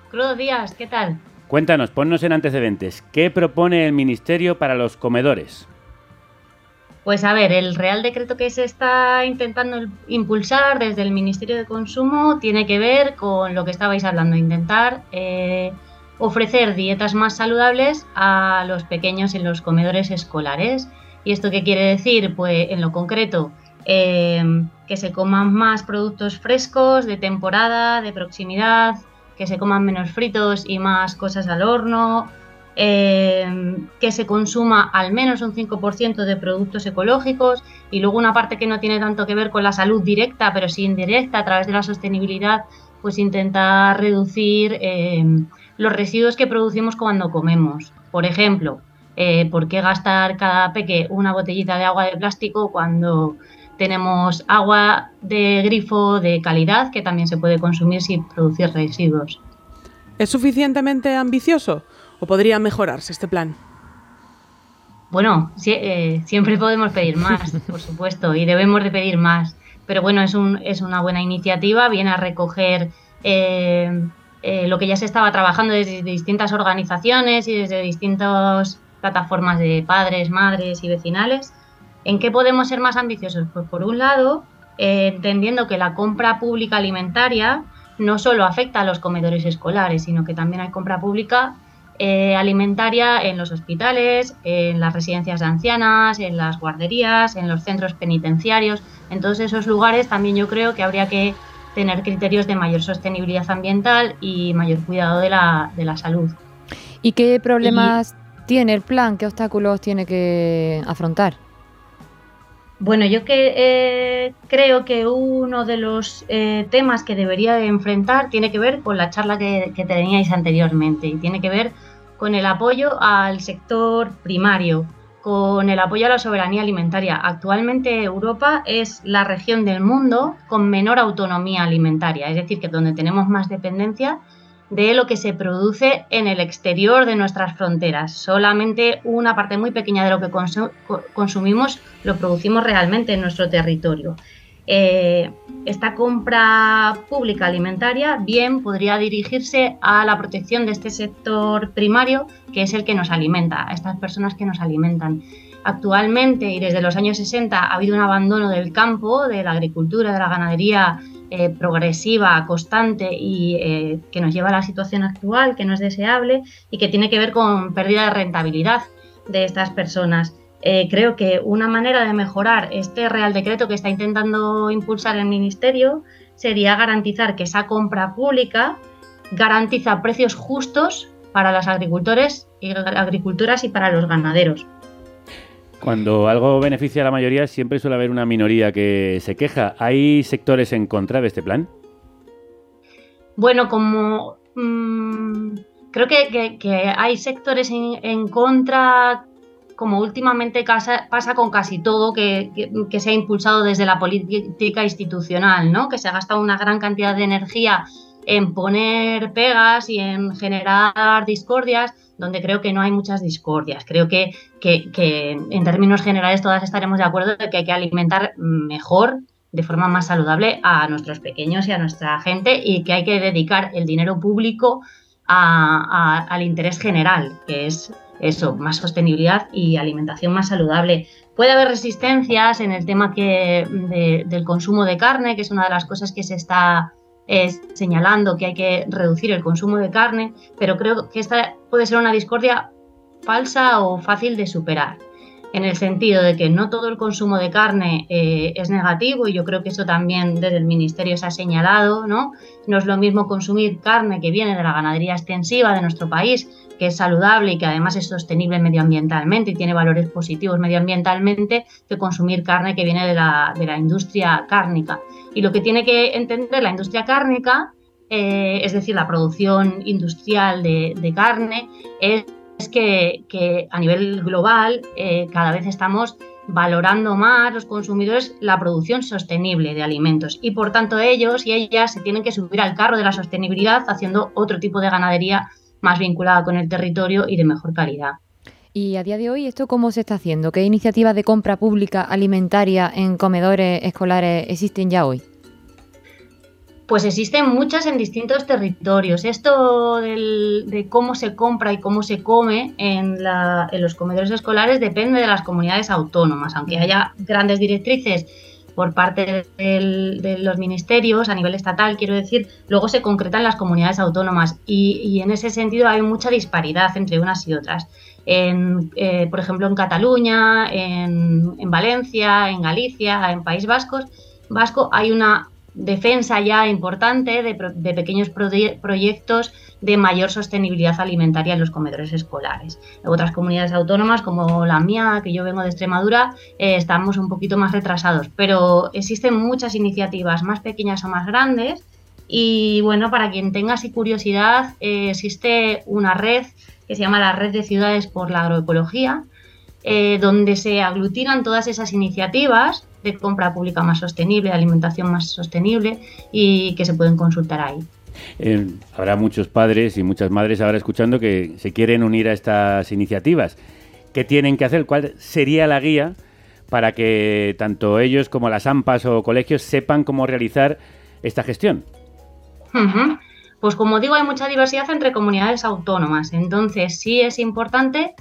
Speaker 17: Crudos días, ¿qué tal?
Speaker 5: Cuéntanos, ponnos en antecedentes. ¿Qué propone el Ministerio para los comedores?
Speaker 17: Pues a ver, el Real Decreto que se está intentando impulsar desde el Ministerio de Consumo tiene que ver con lo que estabais hablando, intentar eh, ofrecer dietas más saludables a los pequeños en los comedores escolares. ¿Y esto qué quiere decir? Pues en lo concreto, em, que se coman más productos frescos, de temporada, de proximidad, que se coman menos fritos y más cosas al horno, em, que se consuma al menos un 5% de productos ecológicos y luego una parte que no tiene tanto que ver con la salud directa, pero sí indirecta a través de la sostenibilidad, pues intentar reducir em, los residuos que producimos cuando comemos. Por ejemplo, eh, ¿por qué gastar cada peque una botellita de agua de plástico cuando tenemos agua de grifo de calidad que también se puede consumir sin producir residuos?
Speaker 4: ¿Es suficientemente ambicioso o podría mejorarse este plan?
Speaker 17: Bueno, eh, siempre podemos pedir más, por supuesto, y debemos de pedir más. Pero bueno, es, un, es una buena iniciativa, viene a recoger eh, eh, lo que ya se estaba trabajando desde distintas organizaciones y desde distintas plataformas de padres, madres y vecinales. ¿En qué podemos ser más ambiciosos? Pues por un lado, eh, entendiendo que la compra pública alimentaria no solo afecta a los comedores escolares, sino que también hay compra pública eh, alimentaria en los hospitales, en las residencias de ancianas, en las guarderías, en los centros penitenciarios. En todos esos lugares también yo creo que habría que tener criterios de mayor sostenibilidad ambiental y mayor cuidado de la, de la salud.
Speaker 3: ¿Y qué problemas tiene el plan? ¿Qué obstáculos tiene que afrontar?
Speaker 17: Bueno, yo que, eh, creo que uno de los eh, temas que debería de enfrentar tiene que ver con la charla que, que teníais anteriormente y tiene que ver con el apoyo al sector primario, con el apoyo a la soberanía alimentaria. Actualmente Europa es la región del mundo con menor autonomía alimentaria, es decir, que donde tenemos más dependencia de lo que se produce en el exterior de nuestras fronteras. Solamente una parte muy pequeña de lo que consumimos lo producimos realmente en nuestro territorio. Eh, esta compra pública alimentaria bien podría dirigirse a la protección de este sector primario, que es el que nos alimenta, a estas personas que nos alimentan. Actualmente y desde los años 60 ha habido un abandono del campo, de la agricultura, de la ganadería eh, progresiva, constante y eh, que nos lleva a la situación actual, que no es deseable y que tiene que ver con pérdida de rentabilidad de estas personas. Eh, creo que una manera de mejorar este Real Decreto que está intentando impulsar el Ministerio sería garantizar que esa compra pública garantiza precios justos para los agricultores y agricultoras y para los ganaderos.
Speaker 5: Cuando algo beneficia a la mayoría, siempre suele haber una minoría que se queja. ¿Hay sectores en contra de este plan?
Speaker 17: Bueno, como mm, creo que, hay sectores en contra como últimamente pasa con casi todo que, se ha impulsado desde la política institucional, ¿no? que se ha gastado una gran cantidad de energía en poner pegas y en generar discordias, donde creo que no hay muchas discordias. Creo que, que en términos generales todas estaremos de acuerdo de que hay que alimentar mejor de forma más saludable a nuestros pequeños y a nuestra gente y que hay que dedicar el dinero público al interés general, que es eso, más sostenibilidad y alimentación más saludable. Puede haber resistencias en el tema que, del consumo de carne, que es una de las cosas que se está señalando, que hay que reducir el consumo de carne, pero creo que esta puede ser una discordia falsa o fácil de superar en el sentido de que no todo el consumo de carne eh, es negativo y yo creo que eso también desde el Ministerio se ha señalado, ¿no? No es lo mismo consumir carne que viene de la ganadería extensiva de nuestro país, que es saludable y que además es sostenible medioambientalmente y tiene valores positivos medioambientalmente, que consumir carne que viene de la, industria cárnica. Y lo que tiene que entender la industria cárnica, eh, es decir, la producción industrial de, de carne, es es que, a nivel global eh, cada vez estamos valorando más los consumidores la producción sostenible de alimentos y por tanto ellos y ellas se tienen que subir al carro de la sostenibilidad haciendo otro tipo de ganadería más vinculada con el territorio y de mejor calidad.
Speaker 3: Y a día de hoy, ¿esto cómo se está haciendo? ¿Qué iniciativas de compra pública alimentaria en comedores escolares existen ya hoy?
Speaker 17: Pues existen muchas en distintos territorios. Esto de cómo se compra y cómo se come en, los comedores escolares depende de las comunidades autónomas, aunque haya grandes directrices por parte de los ministerios a nivel estatal, quiero decir, luego se concretan las comunidades autónomas y, en ese sentido hay mucha disparidad entre unas y otras. Eh, por ejemplo, en Cataluña, en, en Valencia, en Galicia, en País Vasco, Vasco hay una defensa ya importante de, pequeños proyectos de mayor sostenibilidad alimentaria en los comedores escolares. En otras comunidades autónomas, como la mía, que yo vengo de Extremadura, eh, estamos un poquito más retrasados, pero existen muchas iniciativas más pequeñas o más grandes. Y bueno, para quien tenga así curiosidad, eh, existe una red que se llama la Red de Ciudades por la Agroecología, eh, donde se aglutinan todas esas iniciativas de compra pública más sostenible, de alimentación más sostenible y que se pueden consultar ahí.
Speaker 5: Eh, habrá muchos padres y muchas madres ahora escuchando que se quieren unir a estas iniciativas. ¿Qué tienen que hacer? ¿Cuál sería la guía para que tanto ellos como las AMPAs o colegios sepan cómo realizar esta gestión?
Speaker 17: Pues como digo, hay mucha diversidad entre comunidades autónomas. Entonces sí es importante,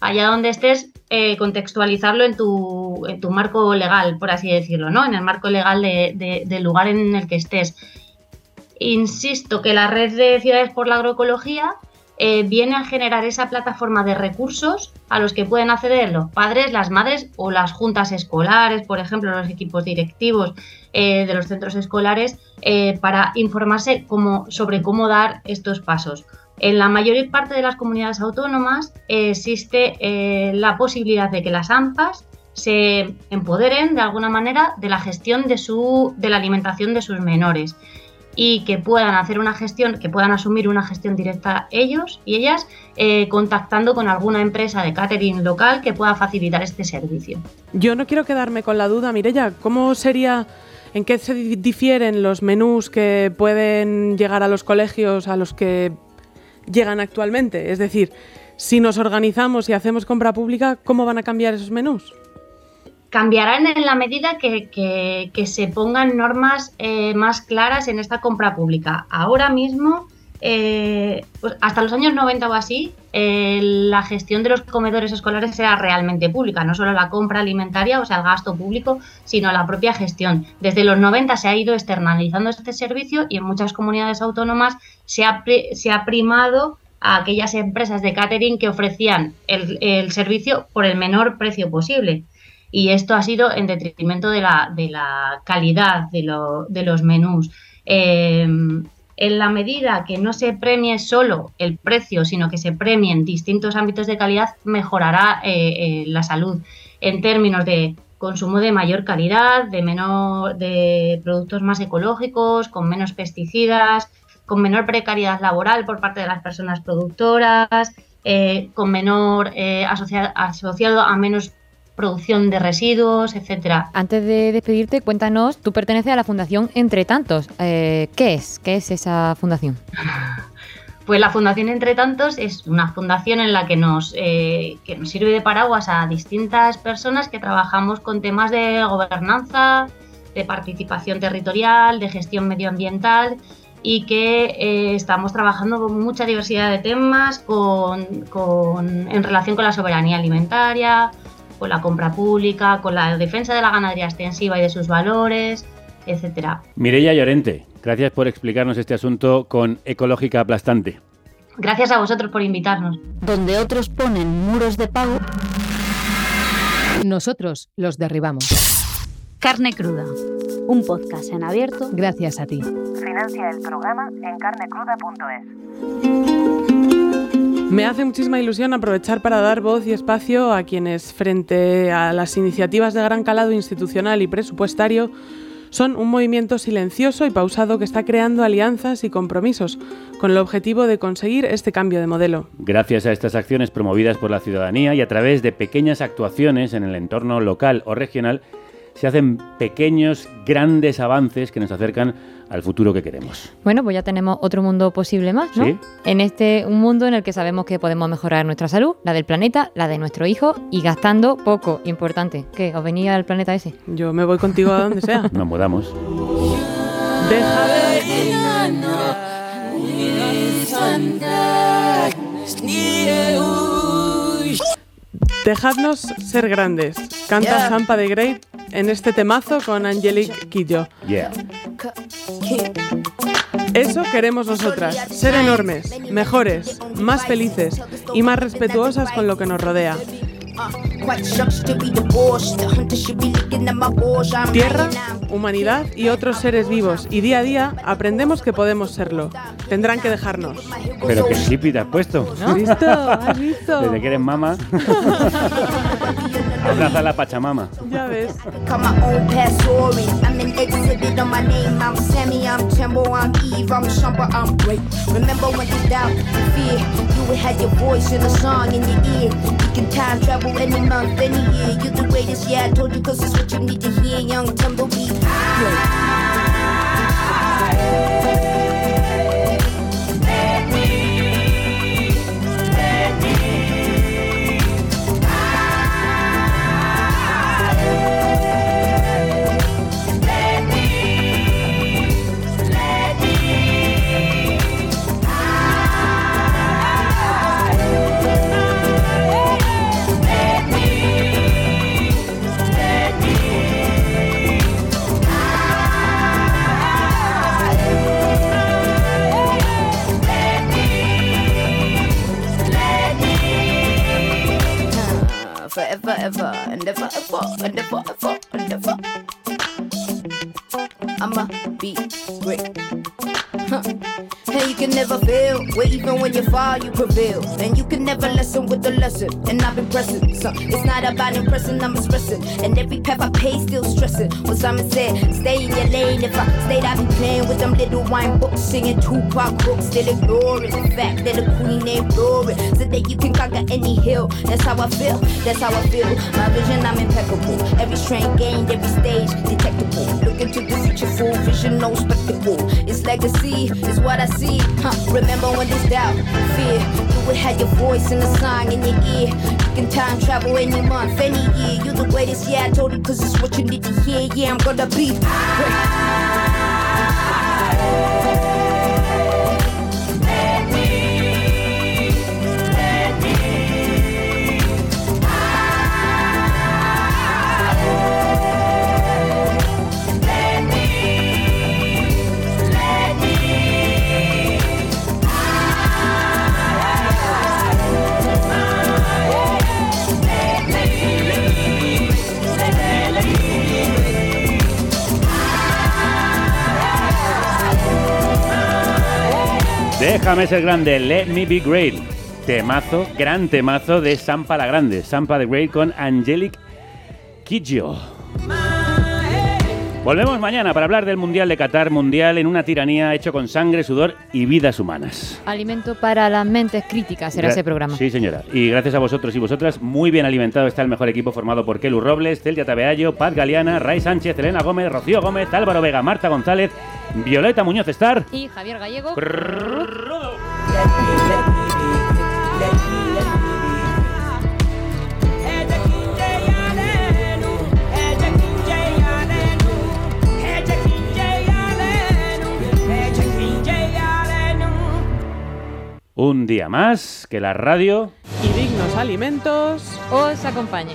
Speaker 17: allá donde estés, eh, contextualizarlo en tu, en tu marco legal, por así decirlo, ¿no? En el marco legal de- de- del lugar en el que estés. Insisto que la red de ciudades por la agroecología eh, viene a generar esa plataforma de recursos a los que pueden acceder los padres, las madres o las juntas escolares, por ejemplo, los equipos directivos eh, de los centros escolares, para informarse sobre cómo dar estos pasos. En la mayor parte de las comunidades autónomas existe eh, la posibilidad de que las AMPAs se empoderen de alguna manera de la gestión de, su, de la alimentación de sus menores y que puedan hacer una gestión, que puedan asumir una gestión directa ellos y ellas, eh, contactando con alguna empresa de catering local que pueda facilitar este servicio.
Speaker 4: Yo no quiero quedarme con la duda, Mirella, ¿cómo sería, en qué se di- difieren los menús que pueden llegar a los colegios a los que llegan actualmente? Es decir, si nos organizamos y hacemos compra pública, ¿cómo van a cambiar esos menús?
Speaker 17: cambiarán en la medida que, que- se pongan normas eh, más claras en esta compra pública. Ahora mismo, eh, pues hasta los años 90 o así, la gestión de los comedores escolares era realmente pública, no solo la compra alimentaria, o sea, el gasto público, sino la propia gestión. Desde los 90 se ha ido externalizando este servicio y en muchas comunidades autónomas se ha, se ha primado a aquellas empresas de catering que ofrecían el, el servicio por el menor precio posible y esto ha sido en detrimento de la, de la calidad de, lo- de los menús. Eh, en la medida que no se premie solo el precio, sino que se premien distintos ámbitos de calidad, mejorará eh, eh, la salud en términos de consumo de mayor calidad, de menor, de productos más ecológicos, con menos pesticidas, con menor precariedad laboral por parte de las personas productoras, eh, con menor asocia- asociado a menos producción de residuos, etcétera.
Speaker 3: Antes de despedirte, cuéntanos, tú perteneces a la Fundación Entre Tantos. Eh, ¿Qué es? ¿Qué es esa fundación?
Speaker 17: Pues la Fundación Entre Tantos es una fundación en la que nos, eh, que nos sirve de paraguas a distintas personas que trabajamos con temas de gobernanza, de participación territorial, de gestión medioambiental y que eh, estamos trabajando con mucha diversidad de temas con, con- en relación con la soberanía alimentaria, con la compra pública, con la defensa de la ganadería extensiva y de sus valores, etcétera.
Speaker 5: Mireia Llorente, gracias por explicarnos este asunto con Ecológica Aplastante.
Speaker 17: Gracias a vosotros por invitarnos.
Speaker 16: Donde otros ponen muros de pago,
Speaker 18: Nosotros los derribamos.
Speaker 1: Carne cruda, un podcast en abierto.
Speaker 18: Gracias a ti.
Speaker 19: Financia el programa en carnecruda.es.
Speaker 4: Me hace muchísima ilusión aprovechar para dar voz y espacio a quienes, frente a las iniciativas de gran calado institucional y presupuestario, son un movimiento silencioso y pausado que está creando alianzas y compromisos con el objetivo de conseguir este cambio de modelo.
Speaker 5: Gracias a estas acciones promovidas por la ciudadanía y a través de pequeñas actuaciones en el entorno local o regional, se hacen pequeños, grandes avances que nos acercan al futuro que queremos.
Speaker 3: Bueno, pues ya tenemos otro mundo posible más, ¿no?
Speaker 5: Sí.
Speaker 3: En este un mundo en el que sabemos que podemos mejorar nuestra salud, la del planeta, la de nuestro hijo y gastando poco. Importante. ¿Qué? ¿Os venía al planeta ese?
Speaker 4: Yo me voy contigo a donde sea.
Speaker 5: Nos mudamos.
Speaker 4: Dejadnos ser grandes. Canta
Speaker 19: Yeah.
Speaker 4: Zampa de Great en este temazo con Angelique Kidjo.
Speaker 5: Yeah.
Speaker 4: Eso queremos nosotras, ser enormes, mejores, más felices y más respetuosas con lo que nos rodea. Tierra, humanidad y otros seres vivos y día a día aprendemos que podemos serlo. Tendrán que dejarnos.
Speaker 5: Pero qué hippie te has puesto.
Speaker 4: ¿Has visto? ¿Has visto?
Speaker 5: Desde que eres mama. Abraza a la Pachamama.
Speaker 4: Ya ves.
Speaker 19: any month, any year. You're the greatest, yeah, I told you, cause it's what you need to hear, young tumbleweed. Forever and ever, ever and ever. I'ma be great. Can never fail, where even when you fall, you prevail. And you can never lessen with the lesson. And I've been pressing. So it's not about impressing, I'm expressing. And every path I pay, still stressing. What Simon said, stay in your lane. If I stayed, I'd be playing with them little wine books, singing Tupac books, still ignoring the fact that the queen ain't Glory. So that you can conquer any hill. That's how I feel, that's how I feel. My vision, I'm impeccable. Every strain gained, every stage detectable. Look into the future, full vision, no spectacle. It's legacy, is what I see. Huh. Remember when there's doubt, fear. You would have your voice in the song in your ear. You can time travel any month, any year. You're the greatest, yeah, I told you, cause it's what you need to hear. Yeah, I'm gonna be great.
Speaker 5: Déjame ser grande, Let Me Be Great. Temazo, gran temazo de Sampa la Grande, Sampa the Great con Angelic Kidjo. Volvemos mañana para hablar del Mundial de Qatar, Mundial en una tiranía hecho con sangre, sudor y vidas humanas.
Speaker 3: Alimento para las mentes críticas será
Speaker 5: Gra-
Speaker 3: ese programa.
Speaker 5: Sí, señora. Y gracias a vosotros y vosotras, muy bien alimentado está el mejor equipo formado por Kelu Robles, Celia Tabeayo, Paz Galeana, Ray Sánchez, Elena Gómez, Rocío Gómez, Álvaro Vega, Marta González, Violeta Muñoz Estar.
Speaker 3: Y Javier Gallego.
Speaker 5: Un día más que la radio
Speaker 4: Y dignos alimentos.
Speaker 3: Os acompañe.